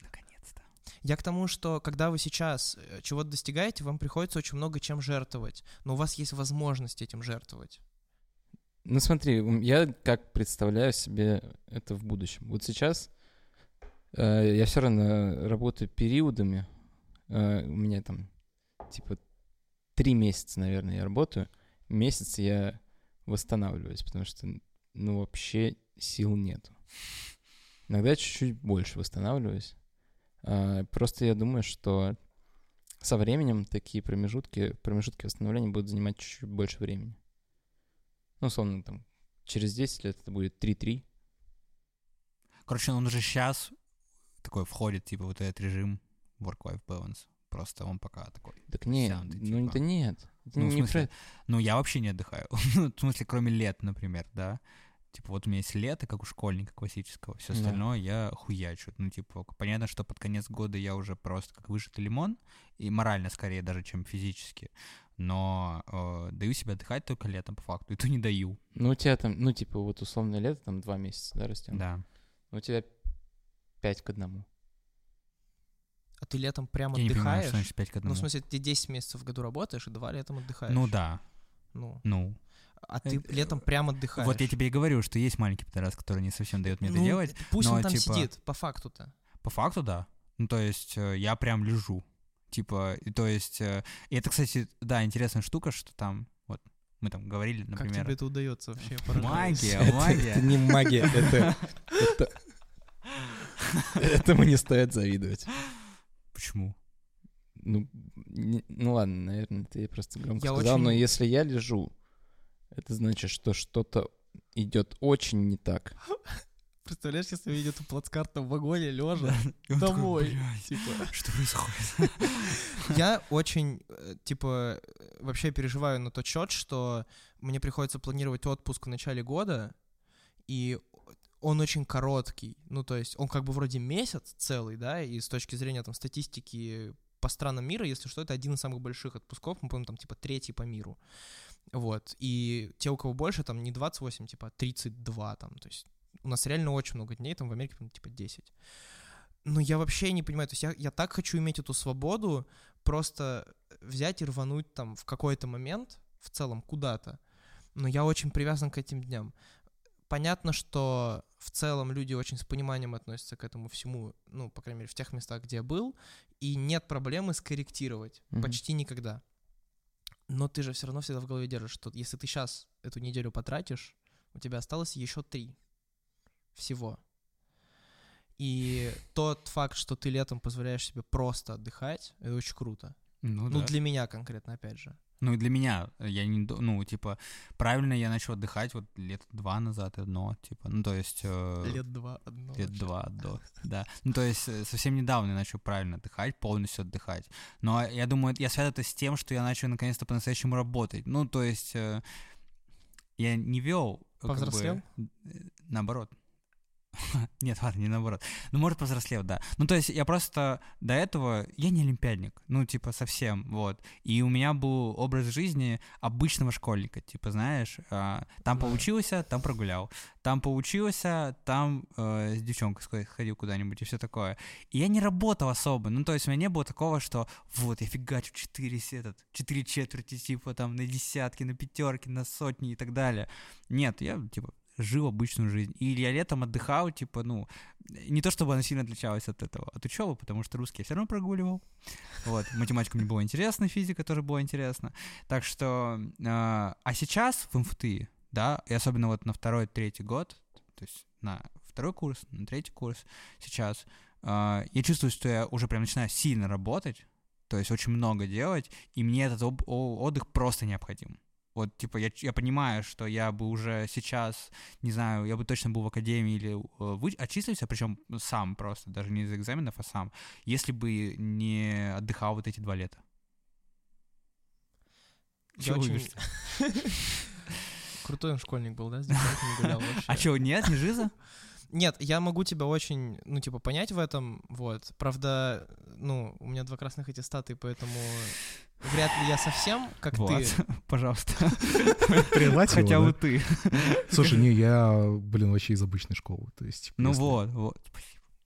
Наконец-то. я к тому, что когда вы сейчас э, чего-то достигаете, вам приходится очень много чем жертвовать, но у вас есть возможность этим жертвовать. Ну смотри, я как представляю себе это в будущем. Вот сейчас э, я все равно работаю периодами. Э, у меня там типа три месяца, наверное, я работаю. Месяц я восстанавливаюсь, потому что ну вообще сил нету. Иногда чуть-чуть больше восстанавливаюсь. А, просто я думаю, что со временем такие промежутки, промежутки восстановления будут занимать чуть-чуть больше времени. Ну, условно, там, через 10 лет это будет 3-3. Короче, он уже сейчас такой входит, типа, вот этот режим work-life balance. Просто он пока такой. Так нет, ну типа. это нет. Ну, в не смысле, про- Ну, я вообще не отдыхаю. Ну, в смысле, кроме лет, например, да. Типа, вот у меня есть лето, как у школьника классического. Все Да. остальное я хуячу. Ну, типа, понятно, что под конец года я уже просто как выжатый лимон. И морально скорее даже, чем физически. Но э, даю себе отдыхать только летом, по факту. И то не даю. Ну, у тебя там, ну, типа, вот условное лето, там, два месяца, да, растем? Да. У тебя 5 к одному. А ты летом прям Я не понимаю, отдыхаешь? что значит 5 к ну, одному. в смысле, ты 10 месяцев в году работаешь, и два летом отдыхаешь. Ну да, Ну, ну. а ты Э, летом прям отдыхаешь. Вот я тебе и говорю, что есть маленький пидорас, который не совсем дает мне это Ну, делать. Пусть но, он там типа, сидит, по факту-то. По факту, да. Ну, то есть э, я прям лежу. Типа, и то есть... э, И это, кстати, да, интересная штука, что там, вот, мы там говорили, Как например... тебе это удается вообще? Магия, Это- магия. Это не магия, это... это- Этому не стоит завидовать. Почему? Ну, не- ну ладно, наверное, ты просто громко Я сказал, но очень- если я лежу, это значит, что что-то идет очень не так. Представляешь, если плацкарту в вагоне лежа такой, домой. «Блядь, Типа, Что происходит? я очень, э, типа, вообще переживаю на тот счет, что мне приходится планировать отпуск в начале года, и он очень короткий. Ну, то есть он как бы вроде месяц целый, да, и с точки зрения там статистики по странам мира, если что, это один из самых больших отпусков, мы помним, там, типа, третий по миру. Вот. И те, у кого больше, там, не 28, типа, а 32, там, то есть у нас реально очень много дней, там, в Америке, по-моему, типа, 10. Но я вообще не понимаю, то есть я, я так хочу иметь эту свободу, просто взять и рвануть там в какой-то момент, в целом, куда-то. Но я очень привязан к этим дням. Понятно, что в целом люди очень с пониманием относятся к этому всему, ну, по крайней мере, в тех местах, где я был, и нет проблемы скорректировать. Мгм. Почти никогда. Но ты же все равно всегда в голове держишь, что если ты сейчас эту неделю потратишь, у тебя осталось еще три всего. И тот факт, что ты летом позволяешь себе просто отдыхать, это очень круто. Ну, Ну, да. для меня конкретно, опять же. Ну и для меня, я не, ну, типа, правильно я начал отдыхать вот лет два назад, одно, типа, ну, то есть... э, Лет два, одно. Лет вообще. два до, да. Ну, то есть э, совсем недавно я начал правильно отдыхать, полностью отдыхать. Но я думаю, я связываю это с тем, что я начал наконец-то по-настоящему работать. Ну, то есть э, я не вел... э, как бы, Повзрослел? э, наоборот. Нет, ладно, не наоборот. Ну, может, повзрослел, да. Ну, то есть я просто до этого... Я не олимпиадник, ну, типа, совсем, вот. И у меня был образ жизни обычного школьника, типа, знаешь, а, там получился, там прогулял. Там получился, там э, с девчонкой сходил- ходил куда-нибудь и все такое. И я не работал особо. Ну, то есть у меня не было такого, что вот, я фигачу 4, этот, 4 четверти, типа, там, на десятки, на пятерки, на сотни и так далее. Нет, я, типа, жил обычную жизнь. И я летом отдыхал, типа, ну, не то чтобы она сильно отличалась от этого, от учебы, потому что русский я все равно прогуливал. Вот, математика мне была интересна, физика тоже была интересна. Так что, э, а сейчас в МФТИ, да, и особенно вот на второй, третий год, то есть на второй курс, на третий курс сейчас, э, я чувствую, что я уже прям начинаю сильно работать, то есть очень много делать, и мне этот отдых просто необходим. Вот, типа, я, я понимаю, что я бы уже сейчас, не знаю, я бы точно был в академии или э, вы, отчислился, причем сам просто, даже не из экзаменов, а сам, если бы не отдыхал вот эти два лета. Чего очень-? Крутой он школьник был, да? С девчонками гулял вообще. А что, нет, не жиза? Нет, я могу тебя очень, ну, типа, понять в этом, вот. Правда, ну, у меня два красных аттестата, и поэтому вряд ли я совсем, как Вот, ты. пожалуйста. Прервать Хотя бы ты. Слушай, не, я, блин, вообще из обычной школы. То есть, Ну вот, вот.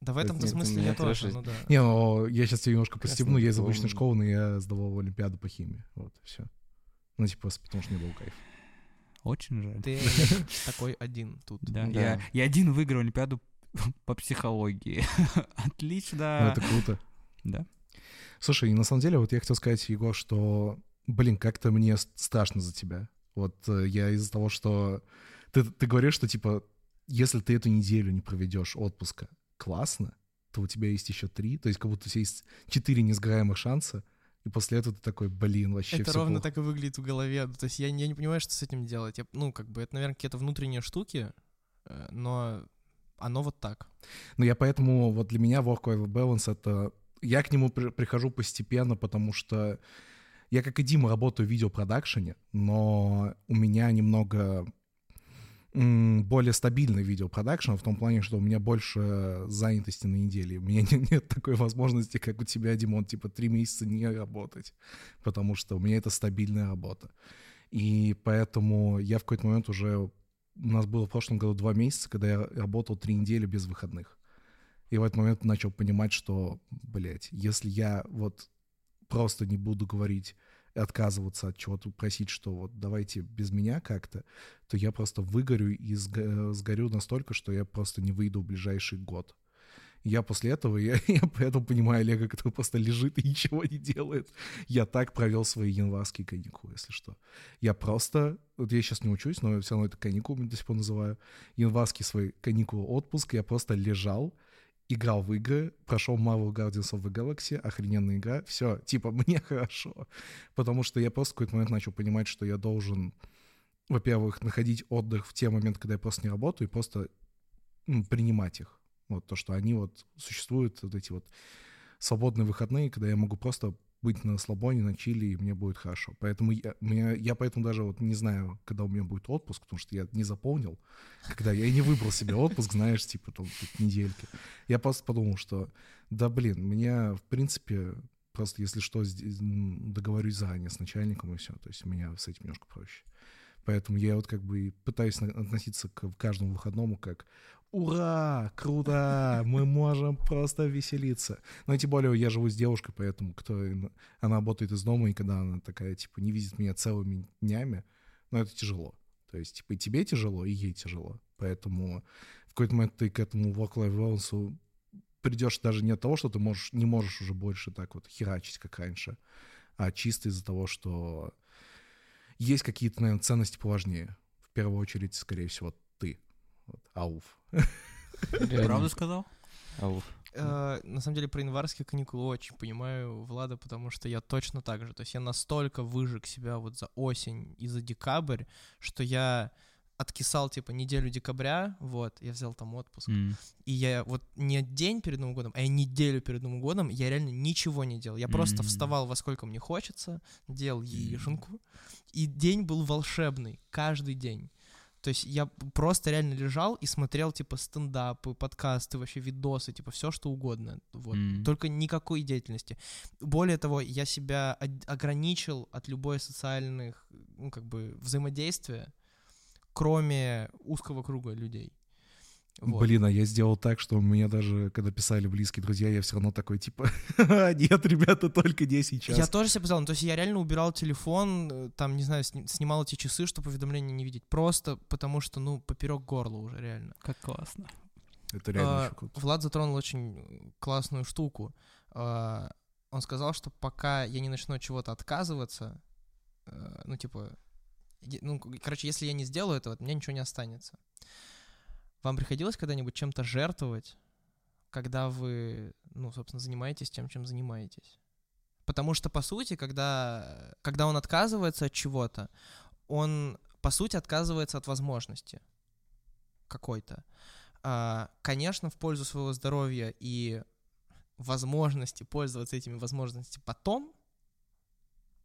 Да в этом-то Это смысле я тоже, ну да. Не, ну, я сейчас тебе немножко постебну, я из обычной школы, но я сдавал Олимпиаду по химии. Вот, все. Ну, типа, потому что не был кайф. Очень жаль. Ты такой один тут. Да, Да. Я, я один выиграл Олимпиаду по психологии. Ну, Отлично. это круто. Да. Слушай, и на самом деле, вот я хотел сказать, Егор, что, блин, как-то мне страшно за тебя. Вот э, я из-за того, что ты, ты говоришь, что, типа, если ты эту неделю не проведешь отпуска классно, то у тебя есть еще три, то есть как будто у тебя есть четыре несгораемых шанса, и после этого ты такой, блин, вообще Это ровно плохо. так и выглядит в голове. То есть я, не- я не понимаю, что с этим делать. Я, ну, как бы, это, наверное, какие-то внутренние штуки, э, но оно вот так. Ну, я поэтому, вот для меня work-life balance — это... Я к нему при- прихожу постепенно, потому что я, как и Дима, работаю в видеопродакшене, но у меня немного более стабильный видеопродакшн в том плане, что у меня больше занятости на неделе. У меня не- нет такой возможности, как у тебя, Димон, типа три месяца не работать, потому что у меня это стабильная работа. И поэтому я в какой-то момент уже... У нас было в прошлом году два месяца, когда я работал три недели без выходных. И в этот момент начал понимать, что, блядь, если я вот просто не буду говорить отказываться от чего-то, просить, что вот давайте без меня как-то, то я просто выгорю и сго- сгорю настолько, что я просто не выйду в ближайший год. Я после этого, я, я поэтому понимаю Олега, который просто лежит и ничего не делает. Я так провел свои январские каникулы, если что. Я просто, вот я сейчас не учусь, но все равно это каникулами до сих пор называю, январский свой каникулы отпуск, я просто лежал, играл в игры, прошел Marvel Guardians of the Galaxy, охрененная игра, все, типа, мне хорошо. Потому что я просто в какой-то момент начал понимать, что я должен, во-первых, находить отдых в те моменты, когда я просто не работаю, и просто м, принимать их. Вот то, что они вот существуют, вот эти вот свободные выходные, когда я могу просто быть на слабоне, на чили, и мне будет хорошо. Поэтому я, меня, я поэтому даже вот не знаю, когда у меня будет отпуск, потому что я не заполнил, когда я не выбрал себе отпуск, знаешь, типа там недельки. Я просто подумал, что да блин, меня в принципе просто если что договорюсь заранее с начальником и все, то есть меня с этим немножко проще. Поэтому я вот как бы пытаюсь относиться к каждому выходному как «Ура! Круто! Мы можем просто веселиться!» Ну и тем более я живу с девушкой, поэтому кто, она работает из дома, и когда она такая, типа, не видит меня целыми днями, ну это тяжело. То есть, типа, и тебе тяжело, и ей тяжело. Поэтому в какой-то момент ты к этому work-life balance придешь даже не от того, что ты можешь, не можешь уже больше так вот херачить, как раньше, а чисто из-за того, что есть какие-то, наверное, ценности поважнее. В первую очередь, скорее всего, ты. Вот, ауф. Правду сказал? Ауф. Э, на самом деле про январские каникулы очень понимаю Влада, потому что я точно так же. То есть я настолько выжег себя вот за осень и за декабрь, что я откисал типа неделю декабря, вот, я взял там отпуск. М. И я вот не день перед Новым годом, а я неделю перед Новым годом, я реально ничего не делал. Я просто Мгм. вставал во сколько мне хочется, делал яишенку, и день был волшебный, каждый день. То есть я просто реально лежал и смотрел, типа, стендапы, подкасты, вообще видосы, типа, все что угодно. Вот. М. Только никакой деятельности. Более того, я себя ограничил от любой социальных, ну, как бы, взаимодействия, кроме узкого круга людей. Вот. Блин, а я сделал так, что у меня даже, когда писали близкие друзья, я все равно такой, типа, нет, ребята, только не сейчас. Я тоже себе позвал, ну, то есть я реально убирал телефон, э, там, не знаю, сни- снимал эти часы, чтобы уведомления не видеть, просто потому что, ну, поперек горла уже реально. Как классно. Это реально А, очень круто. Влад затронул очень классную штуку. А, Он сказал, что пока я не начну от чего-то отказываться, э, ну, типа, ну, короче, если я не сделаю этого, от меня ничего не останется. Вам приходилось когда-нибудь чем-то жертвовать, когда вы, ну, собственно, занимаетесь тем, чем занимаетесь? Потому что, по сути, когда, когда он отказывается от чего-то, он, по сути, отказывается от возможности какой-то. А, конечно, в пользу своего здоровья и возможности пользоваться этими возможностями потом,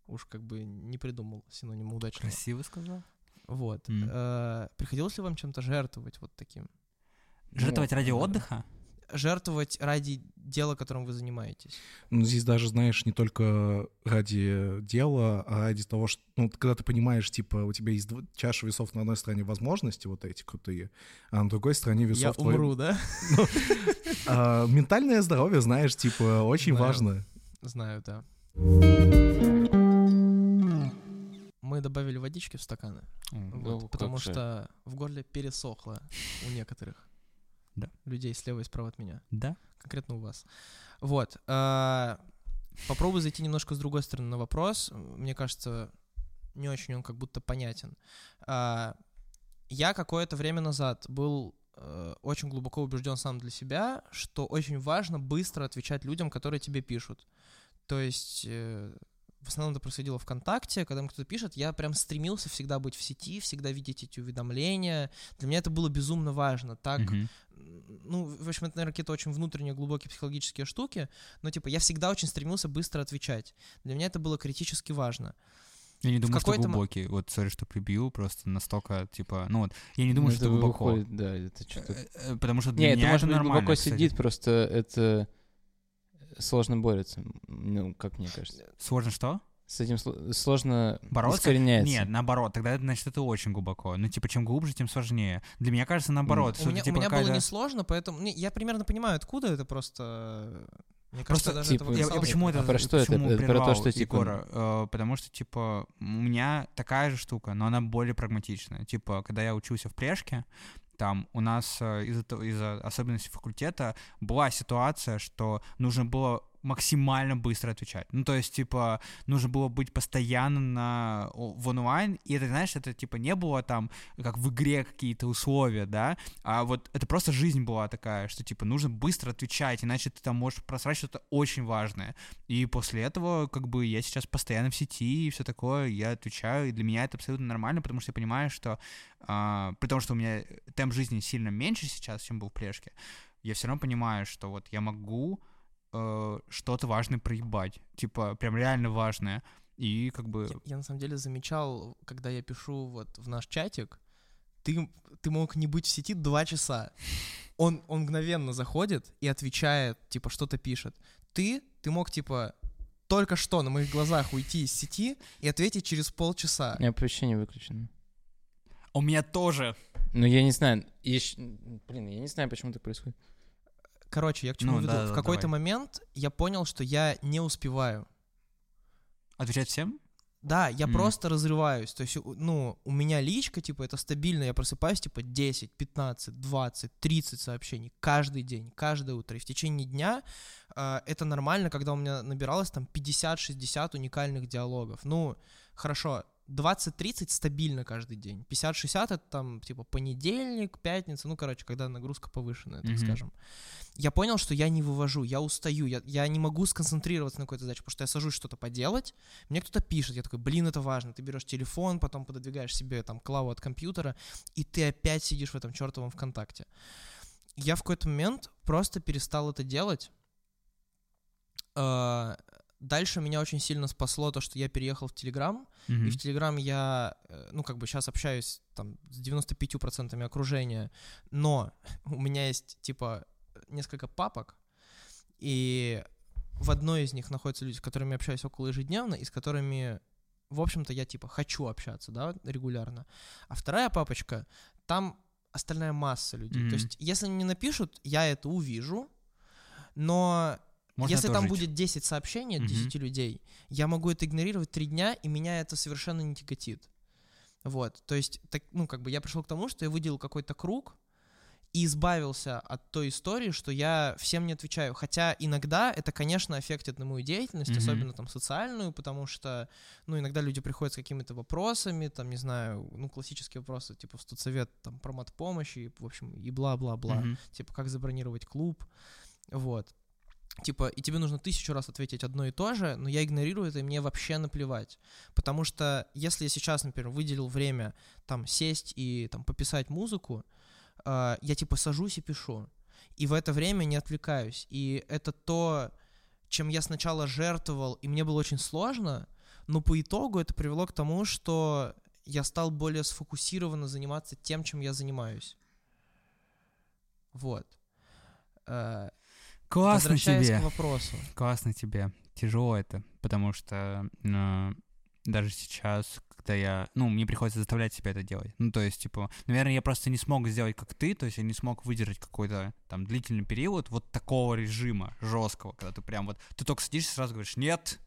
уж как бы не придумал синонима удачного. Красиво сказал. Вот. Э, приходилось ли вам чем-то жертвовать вот таким? Жертвовать Ну, ради да. отдыха? Жертвовать ради дела, которым вы занимаетесь? Ну, здесь даже, знаешь, не только ради дела, а ради того, что, ну, когда ты понимаешь, типа, у тебя есть дв- чаша весов на одной стороне возможности вот эти крутые, а на другой стороне весов Я твой- умру, да? А, ментальное здоровье, знаешь, типа, очень важно. Знаю, да. Мы добавили водички в стаканы, М, вот, Ну, потому что в горле пересохло у некоторых Да. людей слева и справа от меня. Да? конкретно у вас. Вот. а, Попробую зайти немножко с другой стороны на вопрос. Мне кажется, не очень он как будто понятен. А, Я какое-то время назад был э, очень глубоко убежден сам для себя, что очень важно быстро отвечать людям, которые тебе пишут. То есть э, в основном это происходило ВКонтакте, когда мне кто-то пишет, я прям стремился всегда быть в сети, всегда видеть эти уведомления. Для меня это было безумно важно. Так Мгм. ну, в общем, это, наверное, какие-то очень внутренние, глубокие психологические штуки, но, типа, я всегда очень стремился быстро отвечать. Для меня это было критически важно. Я не думаю, что глубокий. Вот, сори, что прибил, просто настолько, типа, ну вот, я не Ну, думаю, что это глубоко. выходит, да, это что-то... Э, э, Потому что для Не, это меня может это быть нормально, глубоко кстати. сидит, просто это сложно борется, ну, как мне кажется. Сложно что? С этим сло- сложно Бороться? искореняется. Нет, наоборот, тогда это значит это очень глубоко. Ну, типа, чем глубже, тем сложнее. Для меня кажется, наоборот. У что меня, типа, у меня было несложно, поэтому... не, я примерно понимаю, откуда это просто... Мне Просто, кажется, даже типа, этого Я, я писал почему это, А про что это? про то, что, типа, Егора? Э, потому что, типа, у меня такая же штука, но она более прагматичная. Типа, когда я учился в Прешке, там у нас э, из-за из-за особенностей факультета была ситуация, что нужно было максимально быстро отвечать. Ну, то есть, типа, нужно было быть постоянно на, в онлайн, и это, знаешь, это, типа, не было там, как в игре какие-то условия, да, а вот это просто жизнь была такая, что, типа, нужно быстро отвечать, иначе ты там можешь просрать что-то очень важное. И после этого, как бы, я сейчас постоянно в сети и все такое, я отвечаю, и для меня это абсолютно нормально, потому что я понимаю, что, а, при том, что у меня темп жизни сильно меньше сейчас, чем был в Плешке, я все равно понимаю, что вот я могу э, что-то важное проебать, типа, прям реально важное, и как бы... Я, я на самом деле замечал, когда я пишу вот в наш чатик, ты, ты мог не быть в сети два часа. Он, он мгновенно заходит и отвечает, типа, что-то пишет. Ты, ты мог, типа, только что на моих глазах уйти из сети и ответить через полчаса. У меня оповещение выключено. У меня тоже. Ну, я не знаю, ещё- блин, я не знаю, почему так происходит. Короче, я к чему Ну, веду? да, в да, какой-то давай. момент я понял, что я не успеваю. Отвечать всем? Да, я Мгм. просто разрываюсь. То есть, ну, у меня личка, типа, это стабильно. Я просыпаюсь, типа, 10, 15, 20, 30 сообщений каждый день, каждое утро. И в течение дня э, это нормально, когда у меня набиралось там 50-60 уникальных диалогов. Ну, хорошо, 20-30 стабильно каждый день. 50-60 это там, типа, понедельник, пятница, ну, короче, когда нагрузка повышенная, так Мгм. скажем. Я понял, что я не вывожу, я устаю, я, я не могу сконцентрироваться на какой-то задаче, потому что я сажусь что-то поделать, мне кто-то пишет, я такой, блин, это важно. Ты берешь телефон, потом пододвигаешь себе там клаву от компьютера, и ты опять сидишь в этом чертовом ВКонтакте. Я в какой-то момент просто перестал это делать. А, Дальше меня очень сильно спасло то, что я переехал в Телеграм, и в Телеграм я, э, ну, как бы сейчас общаюсь там с 95% окружения, но у меня есть, типа, несколько папок, и в одной из них находятся люди, с которыми я общаюсь около ежедневно, и с которыми, в общем-то, я, типа, хочу общаться, да, регулярно. А вторая папочка, там остальная масса людей. Мгм. То есть, если они не напишут, я это увижу, но Можно если там будет 10 сообщений от Мгм. 10 людей, я могу это игнорировать 3 дня, и меня это совершенно не тяготит. Вот, то есть, так, ну, как бы я пришел к тому, что я выделил какой-то круг и избавился от той истории, что я всем не отвечаю. Хотя иногда это, конечно, аффектит на мою деятельность, Мгм. особенно там социальную, потому что, ну, иногда люди приходят с какими-то вопросами, там, не знаю, ну, классические вопросы, типа в студсовет, там, про помощи, в общем, и бла-бла-бла Мгм. типа, как забронировать клуб, вот. Типа, и тебе нужно тысячу раз ответить одно и то же, но я игнорирую это, и мне вообще наплевать. Потому что если я сейчас, например, выделил время там сесть и там пописать музыку, а, я типа сажусь и пишу. И в это время не отвлекаюсь. И это то, чем я сначала жертвовал, и мне было очень сложно, но по итогу это привело к тому, что я стал более сфокусированно заниматься тем, чем я занимаюсь. Вот. Классно тебе. к вопросу. Классно тебе. Тяжело это, потому что э, даже сейчас, когда я... Ну, мне приходится заставлять себя это делать. Ну, то есть, типа, наверное, я просто не смог сделать, как ты, то есть я не смог выдержать какой-то там длительный период вот такого режима жесткого, когда ты прям вот... Ты только садишься сразу говоришь, нет,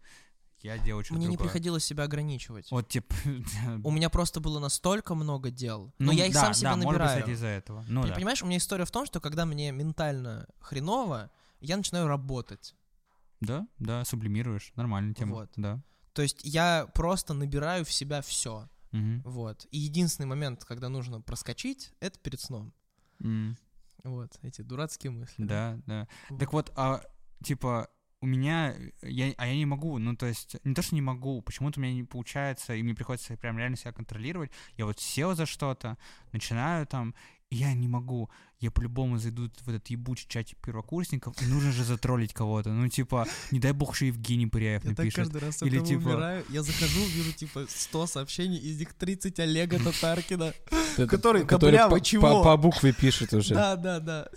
я делаю что-то Мне не другое». приходилось себя ограничивать. Вот, типа... У меня просто было настолько много дел. Но ну, я их да, сам да, может быть, набираю. кстати, из-за этого. Ну, Ты да. Понимаешь, у меня история в том, что когда мне ментально хреново, я начинаю работать. Да, да, сублимируешь. Нормальная тема. Вот. Да. То есть я просто набираю в себя все. Мгм. Вот. И единственный момент, когда нужно проскочить, это перед сном. М. Вот, эти дурацкие мысли. Да, да. Вот. Так вот, а, типа, у меня, я, а я не могу, ну, то есть, не то, что не могу, почему-то у меня не получается, и мне приходится прям реально себя контролировать. Я вот сел за что-то, начинаю там, я не могу. Я по-любому зайду в этот ебучий чатик первокурсников, и нужно же затроллить кого-то. Ну, типа, не дай бог, что Евгений Пыряев Я напишет. каждый раз Или типа- умираю. Я захожу, вижу типа 100 сообщений, из них 30 Олега Татаркина. Который, который по- почему? по, по букве пишет уже. Да, да, да.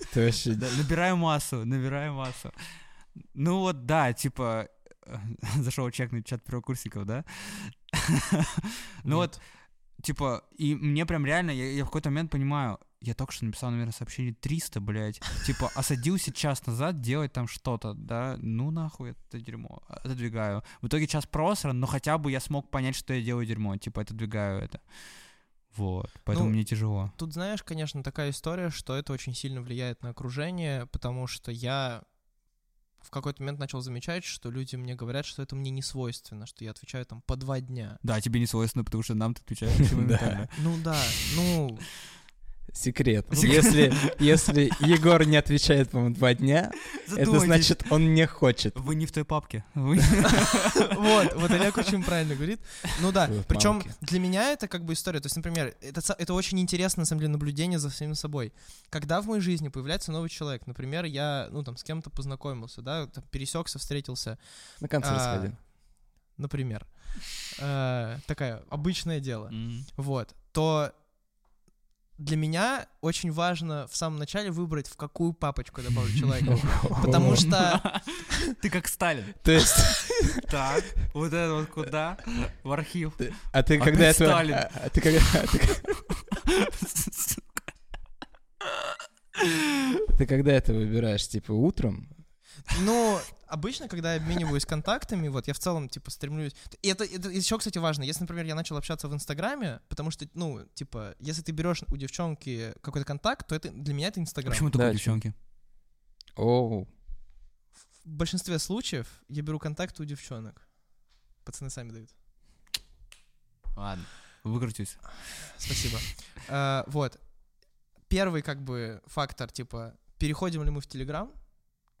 Это вообще... Да, набираю массу, набираю массу. Ну вот, да, типа, зашел чекнуть чат первокурсников, да? Ну вот, типа, и мне прям реально, я, я в какой-то момент понимаю, я только что написал, наверное, сообщение 300, блядь. Типа, осадился час назад делать там что-то, да? Ну нахуй это дерьмо. Отодвигаю. В итоге час просран, но хотя бы я смог понять, что я делаю дерьмо. Типа, отодвигаю это. Вот. Поэтому Ну, мне тяжело. Тут, знаешь, конечно, такая история, что это очень сильно влияет на окружение, потому что я в какой-то момент начал замечать, что люди мне говорят, что это мне не свойственно, что я отвечаю там по два дня. Да, тебе не свойственно, потому что нам ты отвечаешь. Ну да, ну, Секрет. Секрет. Если, если Егор не отвечает, по-моему, два дня, это значит, он не хочет. Вы не в той папке. Вот, вот Олег очень правильно говорит. Ну да, причем для меня это как бы история. То есть, например, это, очень интересное, на самом деле, наблюдение за самим собой. Когда в моей жизни появляется новый человек, например, я, ну там, с кем-то познакомился, да, там, пересекся, встретился, На концерт А, сходил. например, э, такая обычное дело. Вот, то для меня очень важно в самом начале выбрать, в какую папочку я добавлю человека. Потому что, Ты как Сталин. То есть, Так, вот это вот куда? В архив. а ты А когда ты это... Сталин. А а ты когда... а ты- Ты когда это выбираешь? Типа утром? ну, обычно, когда я обмениваюсь контактами, вот, я в целом, типа, стремлюсь... И это, это еще, кстати, важно. Если, например, я начал общаться в Инстаграме, потому что, ну, типа, если ты берешь у девчонки какой-то контакт, то это для меня это Инстаграм. Почему только Да, девчонки? Оу. В большинстве случаев я беру контакты у девчонок. Пацаны сами дают. Ладно, выкрутись. Спасибо. А, Вот. Первый, как бы, фактор, типа, переходим ли мы в Телеграм,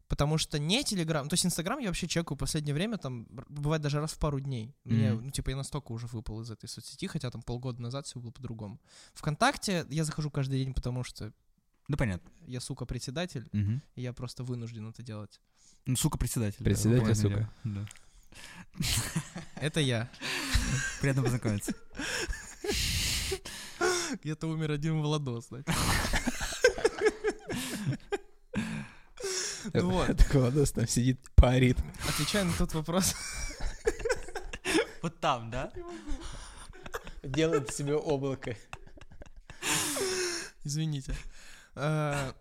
потому что не Телеграм, то есть Инстаграм я вообще чекаю в последнее время, там, бывает даже раз в пару дней. Мне, Мгм. ну, типа, я настолько уже выпал из этой соцсети, хотя там полгода назад все было по-другому. Вконтакте я захожу каждый день, потому что Да понятно. я, сука, председатель, Мгм. и я просто вынужден это делать. Ну, сука, председатель. да, Председатель, понятное сука. Да. Это я. Приятно познакомиться. Где-то умер один Владос, знаете. Ну вот. Владос там сидит, парит. Отвечая на тот вопрос, Вот там, да? Делает себе облако. Извините. Э,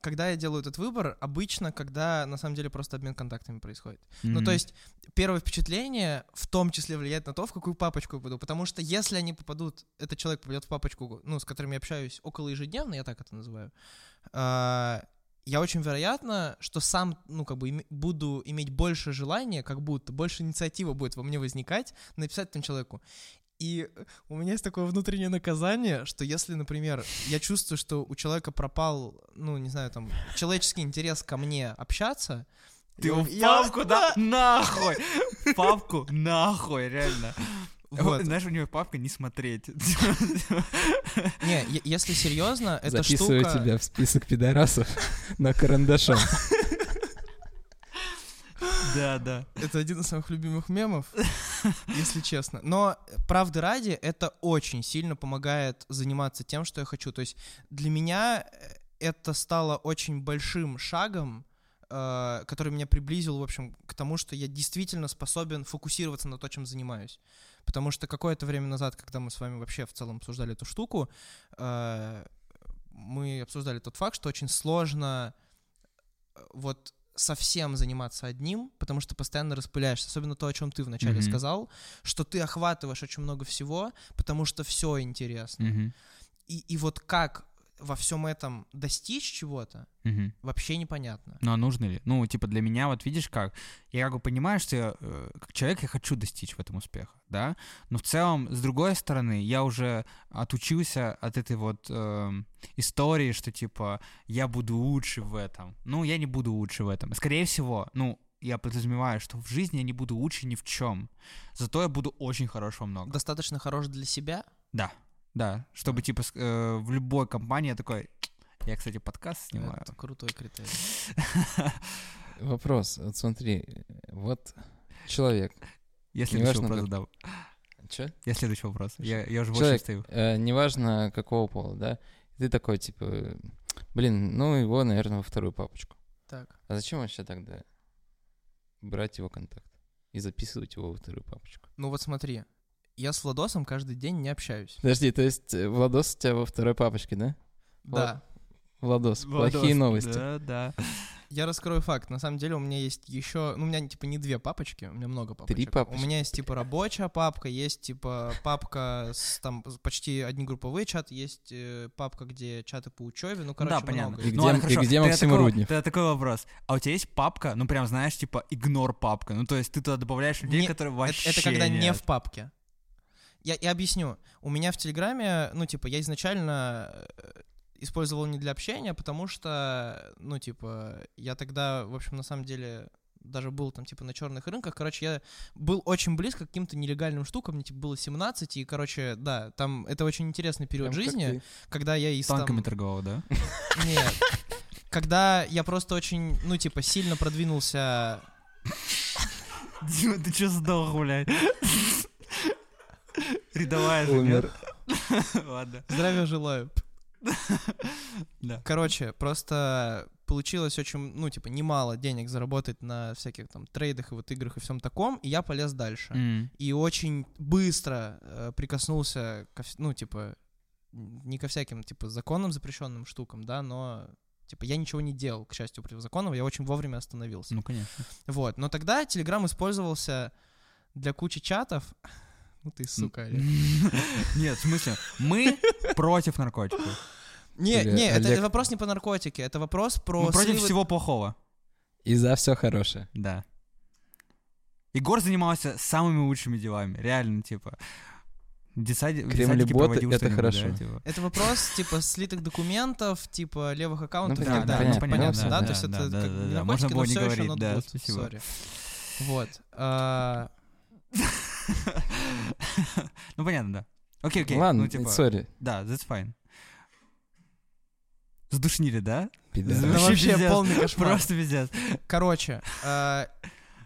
Когда я делаю этот выбор, обычно, когда на самом деле просто обмен контактами происходит. Ну, то есть первое впечатление в том числе влияет на то, в какую папочку я попаду. Потому что если они попадут, этот человек попадет в папочку, ну, с которыми я общаюсь около ежедневно, я так это называю, а, я очень вероятно, что сам, ну, как бы име- буду иметь больше желания, как будто больше инициатива будет во мне возникать, написать этому человеку. И у меня есть такое внутреннее наказание, что если, например, я чувствую, что у человека пропал, ну, не знаю, там, человеческий интерес ко мне общаться, Ты в я- папку, да? Нахуй! В Папку, нахуй, реально. Вот. Знаешь, у него папка не смотреть. Не, если серьезно, эта Записываю штука... тебя в список пидорасов на карандашом. Да, да. Это один из самых любимых мемов, если честно. Но, правды ради, это очень сильно помогает заниматься тем, что я хочу. То есть для меня э, это стало очень большим шагом, э, который меня приблизил, в общем, к тому, что я действительно способен фокусироваться на то, чем занимаюсь. Потому что какое-то время назад, когда мы с вами вообще в целом обсуждали эту штуку, э, мы обсуждали тот факт, что очень сложно э, вот совсем заниматься одним, потому что постоянно распыляешься. Особенно то, о чем ты вначале Мгм. сказал, что ты охватываешь очень много всего, потому что все интересно. Мгм, И, и вот как во всем этом достичь чего-то, мгм. вообще непонятно. Ну а нужно ли? Ну, типа, для меня, вот видишь как, я как бы понимаю, что я, э, как человек я хочу достичь в этом успеха, да, но в целом, с другой стороны, я уже отучился от этой вот эм, истории, что, типа, я буду лучше в этом. Ну, я не буду лучше в этом. Скорее всего, ну, я подразумеваю, что в жизни я не буду лучше ни в чем. Зато я буду очень хорош во многом. Достаточно хорош для себя. Да, да. Чтобы, типа, э, в любой компании я такой... Я, кстати, подкаст снимаю. Это крутой критерий. Вопрос, вот смотри, вот человек, Я следующий Неважно, вопрос задам. Чё? Я следующий вопрос. Я, я уже больше Человек, стою. э, неважно какого пола, да, ты такой, типа, блин, ну его, наверное, во вторую папочку. Так. А зачем вообще тогда брать его контакт и записывать его во вторую папочку? Ну вот смотри, я с Владосом каждый день не общаюсь. Подожди, то есть э, Владос у тебя во второй папочке, да? Да. Владос, Владос, плохие новости. Да, да. Я раскрою факт. На самом деле у меня есть еще... Ну, у меня типа не две папочки, у меня много папочек. папочки. У меня есть типа рабочая папка, есть типа папка с там почти одни групповые чаты, есть э, папка, где чаты по учебе, ну, короче, да, понятно. много. И Ну где- ладно, и где Максим такой- Руднев? Тогда такой вопрос. А у тебя есть папка, ну прям знаешь, типа игнор папка? Ну то есть ты туда добавляешь людей, Не- которые Это- вообще это, когда не нет. в папке. Я, я объясню. У меня в Телеграме, ну, типа, я изначально э, использовал не для общения, потому что, ну, типа, я тогда, в общем, на самом деле даже был там, типа, на черных рынках. Короче, я был очень близко к каким-то нелегальным штукам. Мне, типа, было 17, и, короче, да, там это очень интересный период Прям жизни, когда я из там... Танками торговал, да? Нет. Когда я просто очень, ну, типа, сильно продвинулся Дима, ты чё сдох, блядь? Рядовая же, Умер. нет? Ладно. Здравия желаю. Да. Короче, просто получилось очень, ну, типа, немало денег заработать на всяких там трейдах и вот играх и всем таком, и я полез дальше. М. И очень быстро э, прикоснулся, ко, ну, типа, не ко всяким, типа, законным запрещенным штукам, да, но, типа, я ничего не делал, к счастью, противозаконного, я очень вовремя остановился. Ну, конечно. Вот, но тогда Telegram использовался для кучи чатов. Ну ты, сука, Олег. Нет, в смысле, мы против наркотиков. Не, Или не, это, Олег- вопрос не по наркотике, это вопрос про... Мы против сливы- всего плохого. И за все хорошее. Да. Егор занимался самыми лучшими делами. Реально, типа. в детсадике Кремлеботы проводил это что-нибудь, хорошо. да, типа. Это вопрос, типа, слитых документов, типа, левых аккаунтов Ну, и так понятно, далее. понятно, Понятно, понятно, да? да, То есть да, это да, как да, да, наркотики, можно но было не всё ещё говорить, да, спасибо. sorry. Вот. а, Ну, понятно, да. Окей, окей. Ладно, ну, типа, сори, да, that's fine. Задушнили, да? Ну, вообще пиздец. полный кошмар. Просто пиздец. Короче, а,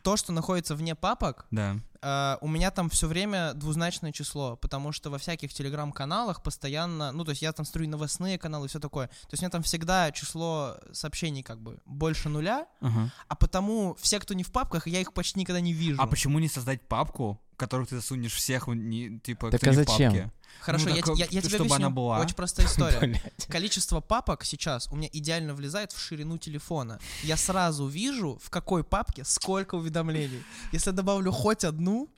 то, что находится вне папок, Да. а, у меня там все время двузначное число, потому что во всяких телеграм-каналах постоянно, ну, то есть я там строю новостные каналы и все такое. То есть у меня там всегда число сообщений как бы больше нуля, Ага. а потому все, кто не в папках, я их почти никогда не вижу. А почему не создать папку, которых ты засунешь всех, не- типа, Так кто а не в зачем? папке. Хорошо, Ну, я, так, я, я тебе чтобы объясню. она была. Очень простая история. Количество папок сейчас у меня идеально влезает в ширину телефона. Я сразу вижу, в какой папке сколько уведомлений. Если я добавлю хоть одну,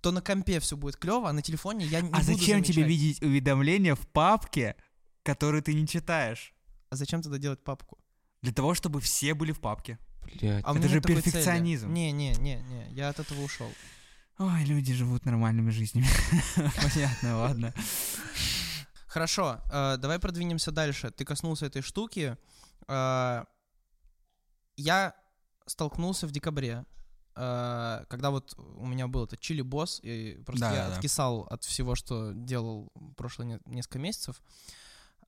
то на компе все будет клево, а на телефоне я не А буду зачем тебе замечать. видеть уведомления в папке, которые ты не читаешь? А зачем тогда делать папку? Для того, чтобы все были в папке. Блядь. А Это же перфекционизм. Не, не, не, не, я от этого ушел. Ой, люди живут нормальными жизнями. Понятно, ладно. Хорошо, э, давай продвинемся дальше. Ты коснулся этой штуки. Э, я столкнулся в декабре, э, когда вот у меня был этот чили-босс, и просто я Да-да-да. откисал от всего, что делал прошлые не- несколько месяцев.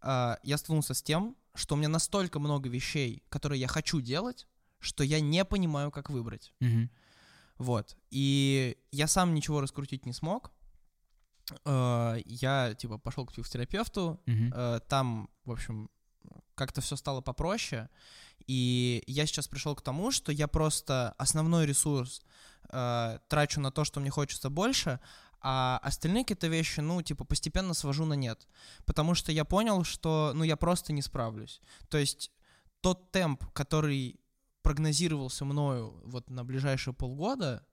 Э, я столкнулся с тем, что у меня настолько много вещей, которые я хочу делать, что я не понимаю, как выбрать. Мгм. Вот. И я сам ничего раскрутить не смог. Э, Я, типа, пошел к психотерапевту. Э, там, в общем, как-то все стало попроще. И я сейчас пришел к тому, что я просто основной ресурс э, трачу на то, что мне хочется больше, а остальные какие-то вещи, ну, типа, постепенно свожу на нет. Потому что я понял, что, ну, я просто не справлюсь. То есть тот темп, который прогнозировался мною вот на ближайшие полгода,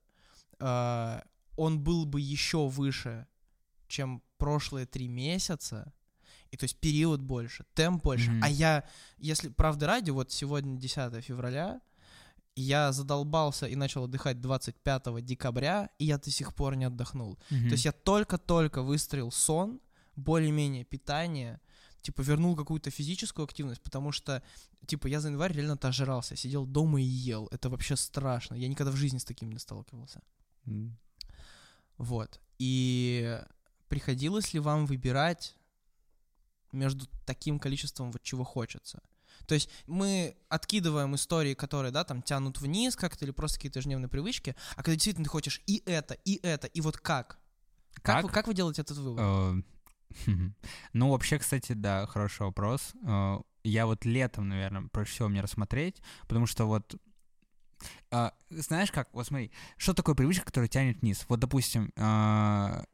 э, он был бы еще выше, чем прошлые три месяца, и то есть период больше, темп больше. Мгм. А я, если правда ради, вот сегодня 10 февраля, я задолбался и начал отдыхать 25 декабря, и я до сих пор не отдохнул. Мгм. То есть я только-только выстроил сон, более-менее питание, типа вернул какую-то физическую активность, потому что, типа, я за январь реально-то ожирался, сидел дома и ел. Это вообще страшно. Я никогда в жизни с таким не сталкивался. М. Вот. И приходилось ли вам выбирать между таким количеством вот чего хочется? То есть мы откидываем истории, которые, да, там тянут вниз как-то или просто какие-то ежедневные привычки, а когда действительно ты хочешь и это, и это, и вот как? Как, Как? Вы, как вы делаете этот вывод? Э, Ну, вообще, кстати, да, хороший вопрос. Э, Я вот летом, наверное, проще всего мне рассмотреть, потому что вот а, знаешь как, вот смотри, что такое привычка, которая тянет вниз? Вот, допустим, а,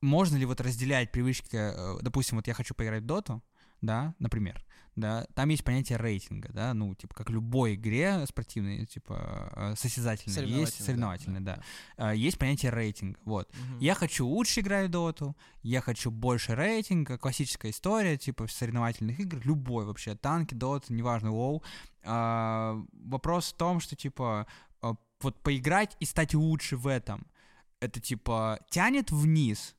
можно ли вот разделять привычки, э, допустим, вот я хочу поиграть в доту, да, например, да, там есть понятие рейтинга, да, ну, типа, как в любой игре спортивной, типа, э, состязательной, есть соревновательной, да, А, есть понятие рейтинга, вот. Мгм. Я хочу лучше играть в доту, я хочу больше рейтинга, классическая история, типа соревновательных игр, любой вообще, танки, дот, неважно, LoL. А, вопрос в том, что, типа, а, вот поиграть и стать лучше в этом, это, типа, тянет вниз,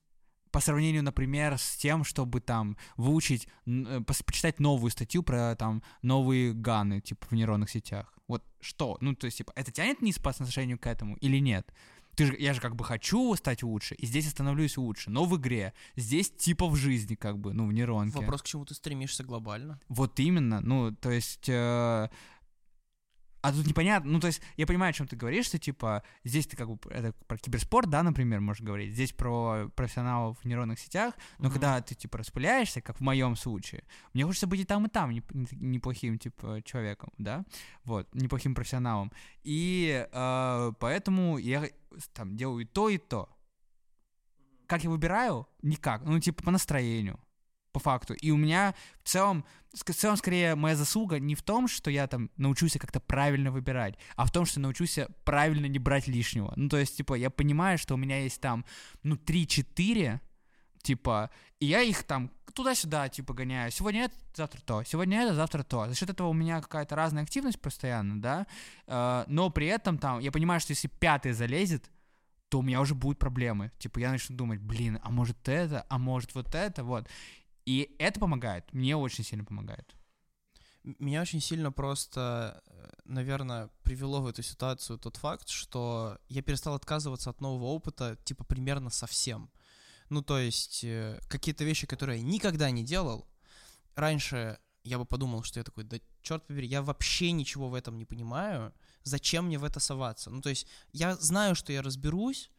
по сравнению, например, с тем, чтобы там выучить, э, почитать новую статью про там новые GAN ы, типа в нейронных сетях. Вот что? Ну, то есть, типа, это тянет вниз по отношению к этому или нет? Ты же, я же как бы хочу стать лучше, и здесь я становлюсь лучше. Но в игре, здесь типа в жизни, как бы, ну, в нейронке. Вопрос, к чему ты стремишься глобально? Вот именно, ну, то есть... э, а тут непонятно, ну, то есть, я понимаю, о чем ты говоришь, что, типа, здесь ты как бы, это про киберспорт, да, например, можешь говорить, здесь про профессионалов в нейронных сетях, но Мгм. когда ты, типа, распыляешься, как в моем случае, мне хочется быть и там, и там неп- не- неплохим, типа, человеком, да, вот, неплохим профессионалом. И э, поэтому я там делаю и то, и то. Как я выбираю? Никак. Ну, типа, по настроению, по факту. И у меня в целом, в целом, скорее, моя заслуга не в том, что я там научусь как-то правильно выбирать, а в том, что научусь правильно не брать лишнего. Ну, то есть, типа, я понимаю, что у меня есть там, ну, 3-4, типа, и я их там туда-сюда, типа, гоняю. Сегодня это, завтра то, сегодня это, завтра то. За счет этого у меня какая-то разная активность постоянно, да, Э, но при этом там, я понимаю, что если пятый залезет, то у меня уже будут проблемы. Типа, я начну думать, блин, а может это, а может вот это, вот. И это помогает, мне очень сильно помогает. Меня очень сильно просто, наверное, привело в эту ситуацию тот факт, что я перестал отказываться от нового опыта, типа, примерно совсем. Ну, то есть, э, какие-то вещи, которые я никогда не делал, раньше я бы подумал, что я такой, да черт побери, я вообще ничего в этом не понимаю, зачем мне в это соваться? Ну, то есть, я знаю, что я разберусь,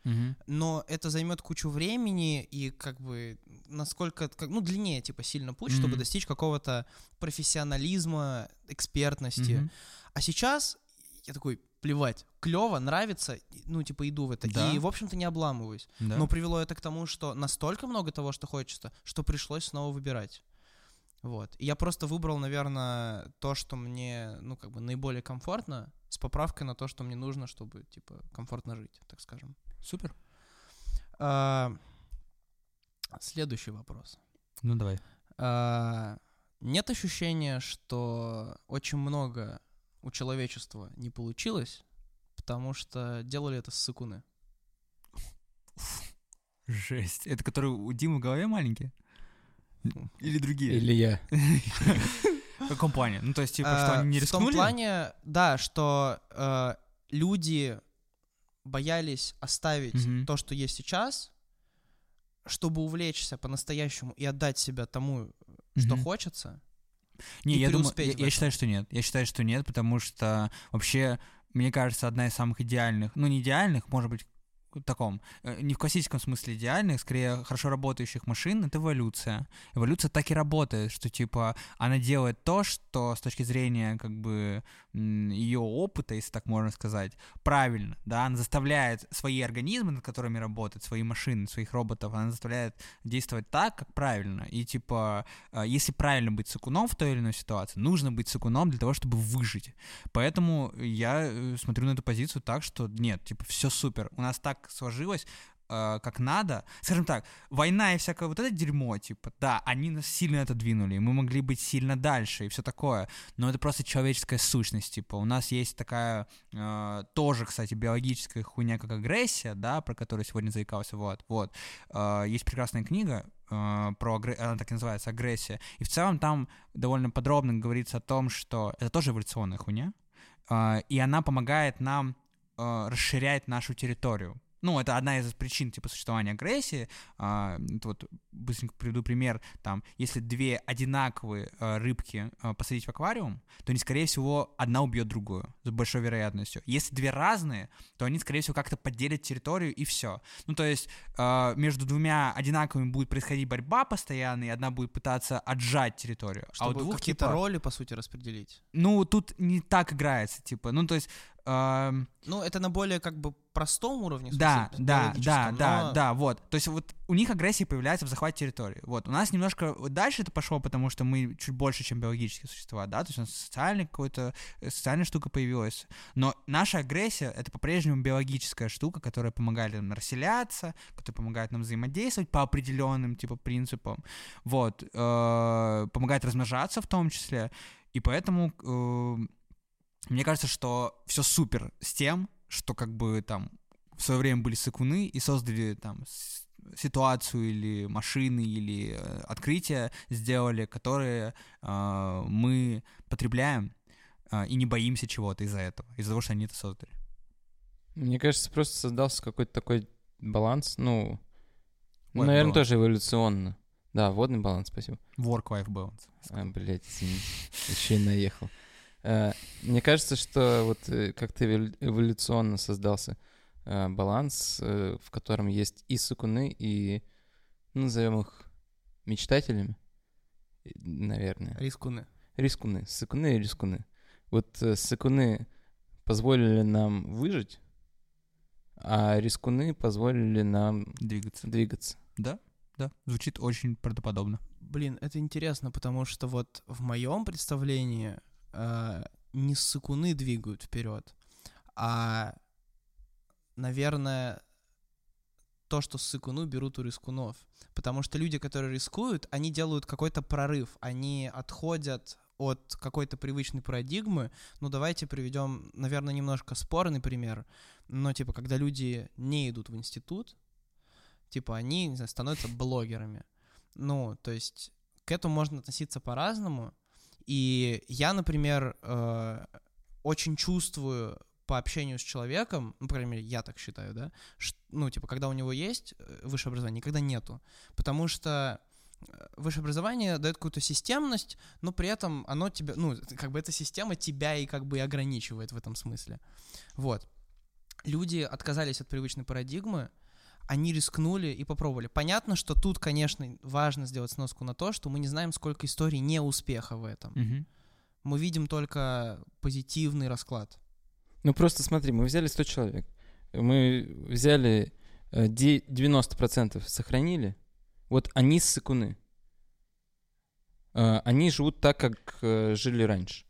но это займет кучу времени и как бы насколько, как, ну, длиннее, типа, сильно путь, чтобы Мгм. достичь какого-то профессионализма, экспертности. Мгм. А сейчас я такой, плевать. Клево, нравится, ну, типа, иду в это. Да. И, в общем-то, не обламываюсь. Да. Но привело это к тому, что настолько много того, что хочется, что пришлось снова выбирать. Вот. И я просто выбрал, наверное, то, что мне, ну, как бы наиболее комфортно, с поправкой на то, что мне нужно, чтобы, типа, комфортно жить, так скажем. Супер. А, Следующий вопрос. Ну давай. А, Нет ощущения, что очень много у человечества не получилось, потому что делали это ссыкуны? Жесть. Это который у Димы в голове маленький? Или другие? Или я. Плане? Ну, то есть, типа, что они не В том рискнули? плане, да, что э, люди боялись оставить то, что есть сейчас, чтобы увлечься по-настоящему и отдать себя тому, что хочется. Не, я думаю, я, я считаю, что нет. Я считаю, что нет, потому что вообще, мне кажется, одна из самых идеальных, ну, не идеальных, может быть, таком, э, не в классическом смысле идеальных, скорее хорошо работающих машин, это эволюция. Эволюция так и работает, что, типа, она делает то, что с точки зрения, как бы, ее опыта, если так можно сказать, правильно, да, она заставляет свои организмы, над которыми работает, свои машины, своих роботов, она заставляет действовать так, как правильно. И, типа, а, если правильно быть сыкуном в той или иной ситуации, нужно быть сыкуном для того, чтобы выжить. Поэтому я э, смотрю на эту позицию так, что нет, типа, все супер. У нас так сложилось, э, как надо. Скажем так, война и всякое вот это дерьмо, типа, да, они нас сильно отодвинули, мы могли быть сильно дальше и все такое, но это просто человеческая сущность, типа, у нас есть такая э, тоже, кстати, биологическая хуйня, как агрессия, да, про которую сегодня заикался, вот, вот. Э, есть прекрасная книга, э, про агре- она так и называется агрессия. И в целом там довольно подробно говорится о том, что это тоже эволюционная хуйня, э, и она помогает нам расширять нашу территорию. Ну, это одна из причин, типа, существования агрессии. А, вот быстренько приведу пример. Там, если две одинаковые э, рыбки э, посадить в аквариум, то они, скорее всего, одна убьет другую с большой вероятностью. Если две разные, то они, скорее всего, как-то поделят территорию и все. Ну, то есть э, между двумя одинаковыми будет происходить борьба постоянно, и одна будет пытаться отжать территорию. а у Чтобы двух, какие-то типа, роли, по сути, распределить. ну, тут не так играется, типа, ну, то есть... Ну, это на более, как бы, простом уровне. да, смысле, да, да, биологическом, да, но- да, вот. То есть вот у них агрессия появляется в захвате территории. Вот. У нас немножко дальше это пошло, потому что мы чуть больше, чем биологические существа, да, то есть у нас социальный какой-то, э, социальная штука появилась. Но наша агрессия — это по-прежнему биологическая штука, которая помогает нам расселяться, которая помогает нам взаимодействовать по определенным, типа, принципам. Вот. э, помогает размножаться в том числе. И поэтому э, мне кажется, что все супер с тем, что как бы там в свое время были сыкуны и создали там ситуацию или машины или э, открытия сделали, которые э, мы потребляем э, и не боимся чего-то из-за этого, из-за того, что они это создали. Мне кажется, просто создался какой-то такой баланс, ну, Ой, наверное, баланс. тоже эволюционно. Да, водный баланс, спасибо. Work-life balance. А, блядь, извини, еще и наехал. Э, Мне кажется, что вот э, как-то эволю- эволюционно создался э, баланс, в котором есть и сукуны, и, ну, назовем их мечтателями, наверное. Рискуны. Рискуны, сыкуны и рискуны. Вот сыкуны позволили нам выжить, а рискуны позволили нам Двигаться. двигаться. Да, да, звучит очень правдоподобно. Блин, это интересно, потому что вот в моем представлении э, не ссыкуны двигают вперед, а, наверное, то, что ссыкуну берут у рискунов. Потому что люди, которые рискуют, они делают какой-то прорыв, они отходят от какой-то привычной парадигмы. Ну, давайте приведем, наверное, немножко спорный пример. Но, типа, когда люди не идут в институт, типа, они, не знаю, становятся блогерами. Ну, то есть к этому можно относиться по-разному. И я, например, э, очень чувствую по общению с человеком, ну, по крайней мере, я так считаю, да, ш- ну, типа, когда у него есть э, высшее образование, никогда нету. Потому что э, высшее образование дает какую-то системность, но при этом оно тебя, ну, как бы эта система тебя и как бы и ограничивает в этом смысле. Вот. Люди отказались от привычной парадигмы, они рискнули и попробовали. Понятно, что тут, конечно, важно сделать сноску на то, что мы не знаем, сколько историй неуспеха в этом. Мгм. Мы видим только позитивный расклад. Ну просто смотри, мы взяли 100 человек. Мы взяли э, де- 90% сохранили. Вот они ссыкуны. Э, Они живут так, как э, жили раньше.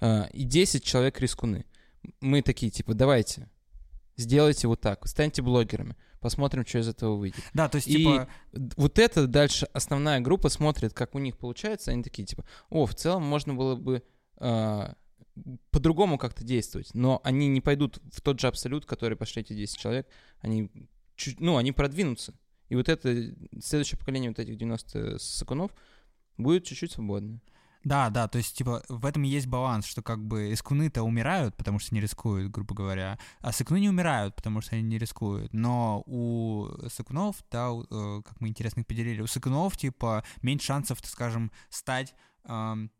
А, и 10 человек рискуны. Мы такие, типа, давайте, сделайте вот так, станьте блогерами, посмотрим, что из этого выйдет. Да, то есть, И типа, вот это дальше основная группа смотрит, как у них получается, они такие, типа, о, в целом можно было бы а, по-другому как-то действовать, но они не пойдут в тот же абсолют, который пошли эти 10 человек, они, чуть, ну, они продвинутся. И вот это, следующее поколение вот этих 90 сакунов будет чуть-чуть свободное. Да, да, то есть, типа, в этом и есть баланс, что как бы искуны-то умирают, потому что не рискуют, грубо говоря, а сыкуны не умирают, потому что они не рискуют. Но у сыкунов, да, у, э, как мы интересно поделили, у сыкунов, типа, меньше шансов, так скажем, стать, эм,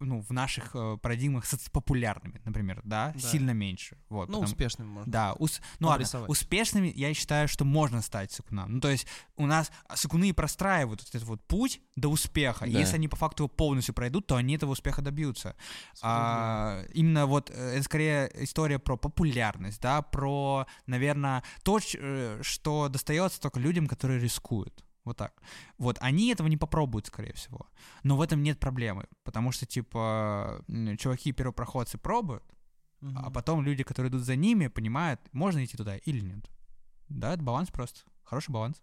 ну, в наших э, парадигмах соцпопулярными, например, да? Да. сильно меньше. Вот, Ну, потому- успешным можно. Да, ус- ну ладно, успешными я считаю, что можно стать сыкуном. Ну, то есть у нас сыкуны простраивают этот вот путь до успеха. И Да. если они по факту его полностью пройдут, то они этого успеха добьются. А, именно вот э, это скорее история про популярность, да, про, наверное, то, э, что достается только людям, которые рискуют. Вот так. Вот, они этого не попробуют, скорее всего. Но в этом нет проблемы, потому что, типа, чуваки первопроходцы пробуют, Мгм. а потом люди, которые идут за ними, понимают, можно идти туда или нет. Да, это баланс просто. Хороший баланс.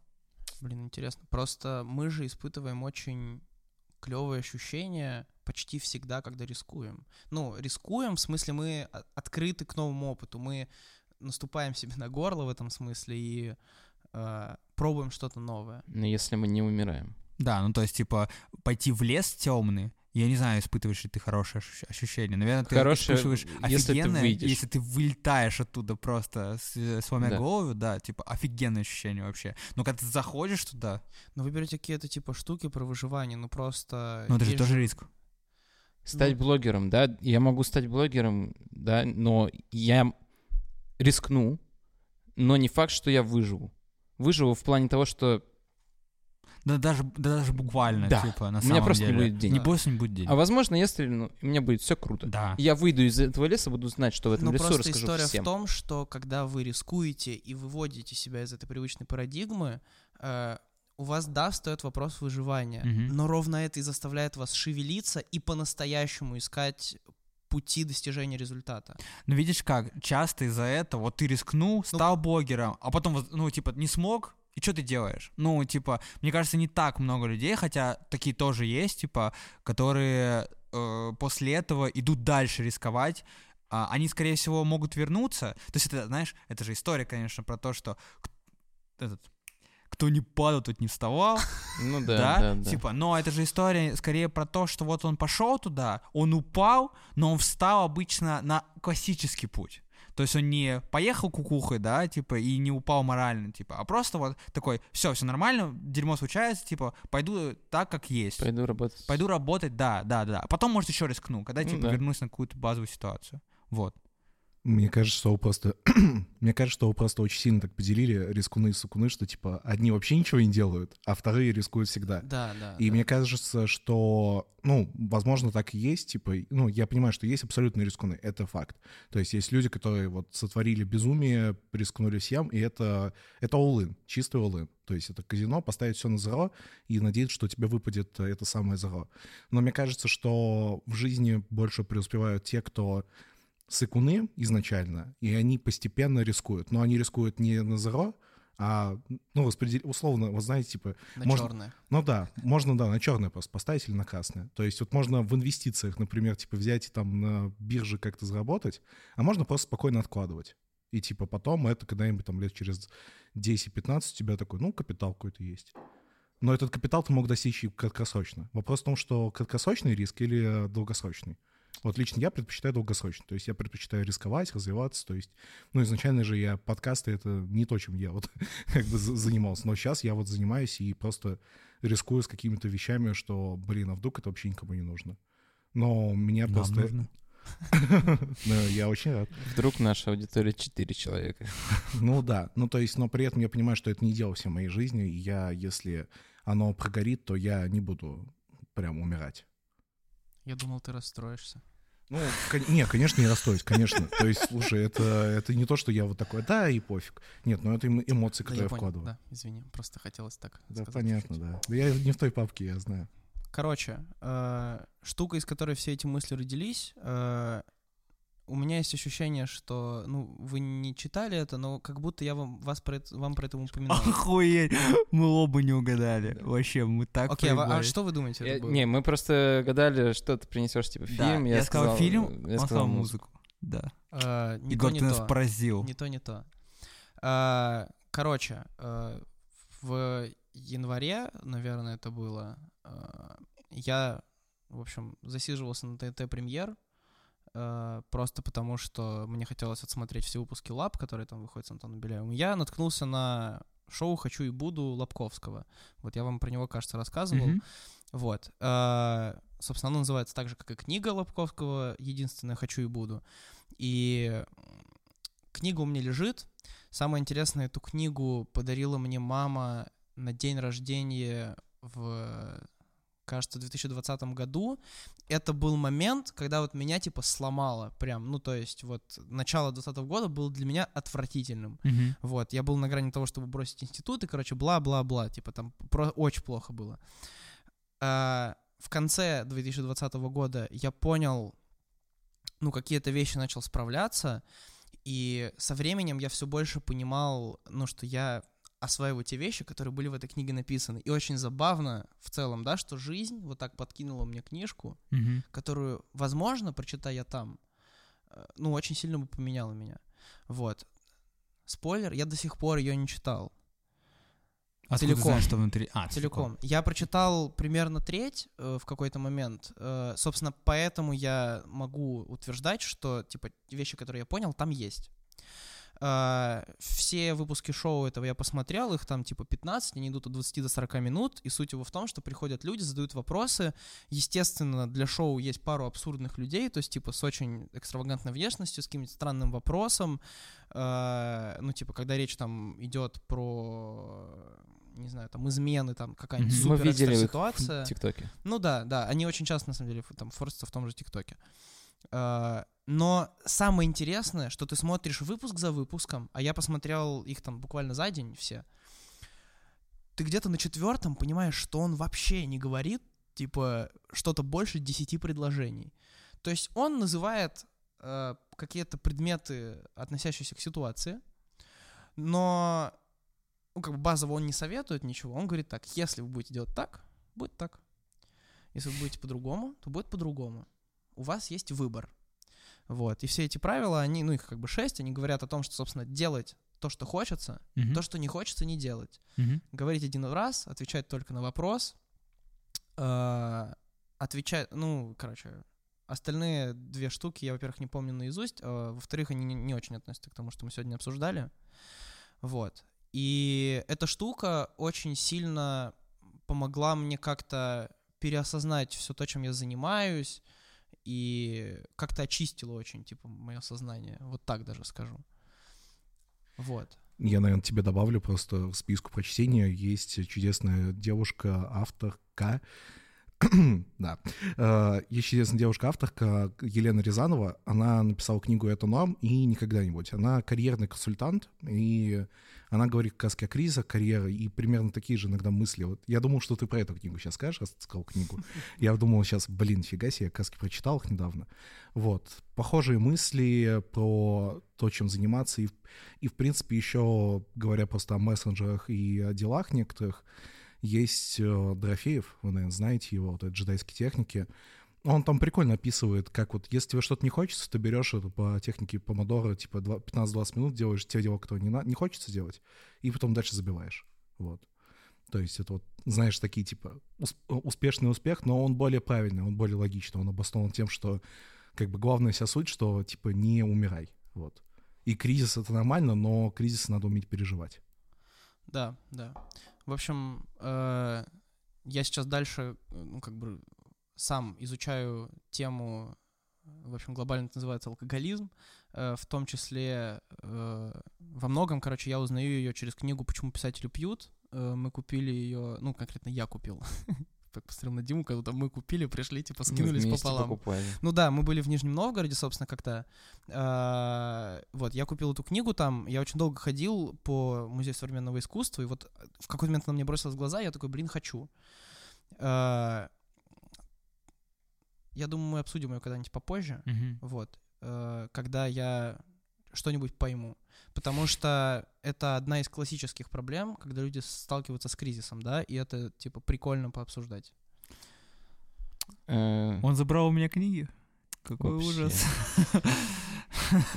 Блин, интересно. Просто мы же испытываем очень клевые ощущения почти всегда, когда рискуем. Ну, рискуем, в смысле, мы открыты к новому опыту. Мы наступаем себе на горло в этом смысле и э, пробуем что-то новое. Но если мы не умираем. Да, ну то есть, типа, пойти в лес темный, я не знаю, испытываешь ли ты хорошее ощущ- ощущение. Наверное, ты Хорошее, испытываешь если ты офигенное, выйдешь. если ты вылетаешь оттуда просто, с- сломя Да. голову, да, типа, офигенное ощущение вообще. Но когда ты заходишь туда, Но вы берете какие-то типа штуки про выживание, ну просто... ну это же тоже риск. Стать блогером, да, я могу стать блогером, да, но я рискну, но не факт, что я выживу. Выживу в плане того, что Да даже, да даже буквально, Да. типа, на У меня самом просто не деле. будет денег. Не просто не будет денег. А возможно, я стрельну, и у меня будет все круто. Да. Я выйду из этого леса, буду знать, что в этом Ну, лесу, просто расскажу история всем. в том, что когда вы рискуете и выводите себя из этой привычной парадигмы, э, у вас, да, встает вопрос выживания. Мгм. Но ровно это и заставляет вас шевелиться и по-настоящему искать пути достижения результата. Ну, видишь как, часто из-за этого, вот ты рискнул, стал блогером, а потом, ну, типа, не смог, и что ты делаешь? Ну, типа, мне кажется, не так много людей, хотя такие тоже есть, типа, которые э, после этого идут дальше рисковать, а, они, скорее всего, могут вернуться. То есть это, знаешь, это же история, конечно, про то, что этот, кто не падал, тот не вставал. Ну Да, да, да, да. типа, но это же история скорее про то, что вот он пошел туда, он упал, но он встал обычно на классический путь. То есть он не поехал кукухой, да, типа, и не упал морально, типа, а просто вот такой, все, все нормально, дерьмо случается, типа, пойду так, как есть. Пойду работать. Пойду работать, да, да, да. А потом, может, еще рискну, когда, Ну типа, да. вернусь на какую-то базовую ситуацию. Вот. Мне кажется, что вы просто... Мне кажется, что вы просто очень сильно так поделили рискуны и сукуны, что, типа, одни вообще ничего не делают, а вторые рискуют всегда. Да, да. И да. мне кажется, что, ну, возможно, так и есть, типа, ну, я понимаю, что есть абсолютные рискуны, это факт. То есть есть люди, которые вот сотворили безумие, рискнули всем, и это, это all-in, чистый all-in. То есть это казино, поставить все на зеро и надеяться, что тебе выпадет э, это самое зеро. Но мне кажется, что в жизни больше преуспевают те, кто сыкуны изначально, и они постепенно рискуют. Но они рискуют не на зеро, а, ну, распредел... условно, вы знаете, типа, На можно- черное. ну да, можно, да, на черное просто поставить или на красное. То есть вот можно в инвестициях, например, типа взять и там на бирже как-то заработать, а можно просто спокойно откладывать. И типа потом это когда-нибудь там лет через 10-15 у тебя такой, ну, капитал какой-то есть. Но этот капитал ты мог достичь и краткосрочно. Вопрос в том, что краткосрочный риск или э, долгосрочный. Вот лично я предпочитаю долгосрочный. То есть я предпочитаю рисковать, развиваться. То есть, ну, изначально же я подкасты — это не то, чем я вот как бы за- занимался. Но сейчас я вот занимаюсь и просто рискую с какими-то вещами, что, блин, а вдруг это вообще никому не нужно. Но меня Нам просто... нужно. Ну, я очень рад. Вдруг наша аудитория 4 человека. Ну да, ну то есть, но при этом я понимаю, что это не дело всей моей жизни, и я, если оно прогорит, то я не буду прям умирать. Я думал, ты расстроишься. Ну, кон- не, конечно, не расстроюсь, конечно. То есть, слушай, это, это не то, что я вот такой, да, и пофиг. Нет, ну это эмо- эмоции, Да, которые я понял, вкладываю. да, извини, просто хотелось так Да, сказать понятно, чуть-чуть. да. Да Я не в той папке, я знаю. Короче, э, штука, из которой все эти мысли родились, э, у меня есть ощущение, что, ну, вы не читали это, но как будто я вам, вас про это, вам про это упоминал. Охуеть, мы оба не угадали. Вообще, мы так Окей, а, а что вы думаете? Я- не, мы просто гадали, что ты принесешь, типа, Да, фильм. я сказал фильм, я он сказал музыку. Да. Э, не Егор, то, не ты нас то. поразил. Не то, не то. А, Короче, э, в январе, наверное, это было, э, я, в общем, засиживался на ТНТ премьер, э, просто потому что мне хотелось отсмотреть все выпуски Лаб, которые там выходят с Антоном Беляевым. Я наткнулся на шоу «Хочу и буду» Лобковского. Вот я вам про него, кажется, рассказывал. Мгм. Вот. А, Собственно, оно называется так же, как и книга Лобковского «Единственное хочу и буду». И книга у меня лежит. Самое интересное, эту книгу подарила мне мама на день рождения в, кажется, в 2020 году. Это был момент, когда вот меня, типа, сломало прям. Ну, то есть вот начало 2020 года было для меня отвратительным. Мгм. Вот, я был на грани того, чтобы бросить институт, и, короче, бла-бла-бла, типа там про- очень плохо было. А, в конце 2020 года я понял, ну, какие-то вещи начал справляться, и со временем я все больше понимал, ну, что я осваиваю те вещи, которые были в этой книге написаны. И очень забавно в целом, да, что жизнь вот так подкинула мне книжку, Мгм. которую, возможно, прочитая там, э, ну, очень сильно бы поменяла меня. Вот. Спойлер, я до сих пор ее не читал. Откуда Целиком. знаешь, что внутри? А, Целиком. Я прочитал примерно треть э, в какой-то момент. Э, собственно, поэтому я могу утверждать, что, типа, вещи, которые я понял, там есть. Э, все выпуски шоу этого я посмотрел, их там типа 15, они идут от 20 до 40 минут, и суть его в том, что приходят люди, задают вопросы. Естественно, для шоу есть пару абсурдных людей, то есть типа с очень экстравагантной внешностью, с каким-нибудь странным вопросом. Э, ну, типа, когда речь там идет про, не знаю, там измены, там какая-нибудь. Мы супер видели ситуация. в ТикТоке. Ну да, да, они очень часто, на самом деле, там форсятся в том же ТикТоке. А, Но самое интересное, что ты смотришь выпуск за выпуском, а я посмотрел их там буквально за день все, ты где-то на четвертом понимаешь, что он вообще не говорит, типа, что-то больше десяти предложений. То есть он называет э, какие-то предметы, относящиеся к ситуации, но ну, как бы базово он не советует ничего. Он говорит так, если вы будете делать так, будет так. Если вы будете по-другому, то будет по-другому. У вас есть выбор. Вот. И все эти правила, они, ну, их как бы шесть, они говорят о том, что, собственно, делать то, что хочется, Мгм. то, что не хочется, не делать. Мгм. Говорить один раз, отвечать только на вопрос, э, отвечать, ну, короче, остальные две штуки я, во-первых, не помню наизусть, а во-вторых, они не, не очень относятся к тому, что мы сегодня обсуждали. Вот. И эта штука очень сильно помогла мне как-то переосознать все то, чем я занимаюсь, и как-то очистила очень, типа, мое сознание. Вот так даже скажу. Вот. Я, наверное, тебе добавлю просто в списку прочтения есть чудесная девушка, авторка. да. Э, Есть чудесная девушка-авторка Елена Рязанова. Она написала книгу «Это норм» и «Не когда-нибудь». Она карьерный консультант, и она говорит как раз о кризисах карьеры, и примерно такие же иногда мысли. Вот я думал, что ты про эту книгу сейчас скажешь, раз ты сказал книгу. Я думал сейчас, блин, фига себе, я как раз прочитал их недавно. Вот. Похожие мысли про то, чем заниматься, и, и в принципе, еще, говоря просто о мессенджерах и о делах некоторых, есть э, Дорофеев, вы, наверное, знаете его, вот это джедайские техники. Он там прикольно описывает, как вот, если тебе что-то не хочется, ты берешь это по технике помодора, типа два- 15-20 минут делаешь те дела, которые не, на- не хочется делать, и потом дальше забиваешь. Вот. То есть это вот, знаешь, такие типа ус- успешный успех, но он более правильный, он более логичный, он обоснован тем, что как бы главная вся суть, что типа не умирай. Вот. И кризис это нормально, но кризис надо уметь переживать. Да, да. В общем, э, я сейчас дальше, ну, как бы сам изучаю тему, в общем, глобально это называется алкоголизм, э, в том числе э, во многом, короче, я узнаю ее через книгу «Почему писатели пьют». Мы купили ее, ну, конкретно я купил посмотрел на Диму, когда мы купили, пришли, типа, скинулись пополам. покупали. Ну да, мы были в Нижнем Новгороде, собственно, как-то. А, Вот, я купил эту книгу там, я очень долго ходил по Музею современного искусства, и вот в какой-то момент она мне бросилась в глаза, я такой, блин, хочу. А, Я думаю, мы обсудим ее когда-нибудь попозже, вот, э, когда я что-нибудь пойму. Потому что это одна из классических проблем, когда люди сталкиваются с кризисом, да, и это, типа, прикольно пообсуждать. Э, Он забрал у меня книги. Какой Вообще. ужас.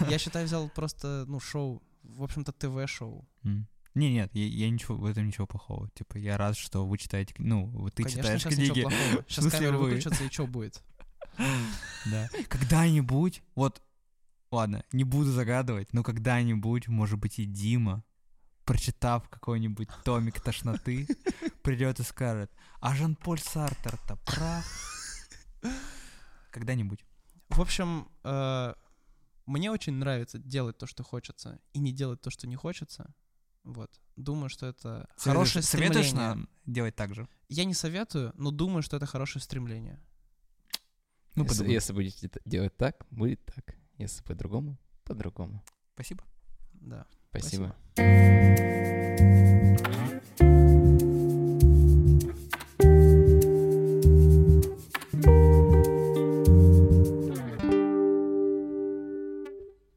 Я считаю, взял просто, ну, шоу, в общем-то, ТВ-шоу. Не, нет, я, я ничего в этом ничего плохого. Типа, я рад, что вы читаете, ну, вот ты Конечно, читаешь сейчас книги. ничего плохого. Сейчас камеры вы? выключатся, и что будет? Да. Когда-нибудь, вот, ладно, не буду загадывать, но когда-нибудь, может быть, и Дима, прочитав какой-нибудь томик тошноты, придет и скажет, а Жан-Поль Сартер-то прав. Когда-нибудь. В общем, э, мне очень нравится делать то, что хочется, и не делать то, что не хочется. Вот. Думаю, что это хорошее Советуешь стремление. нам делать так же? Я не советую, но думаю, что это хорошее стремление. Ну, если, если будете делать так, будет так. Если по-другому, по-другому. Спасибо. Да. Спасибо. Спасибо.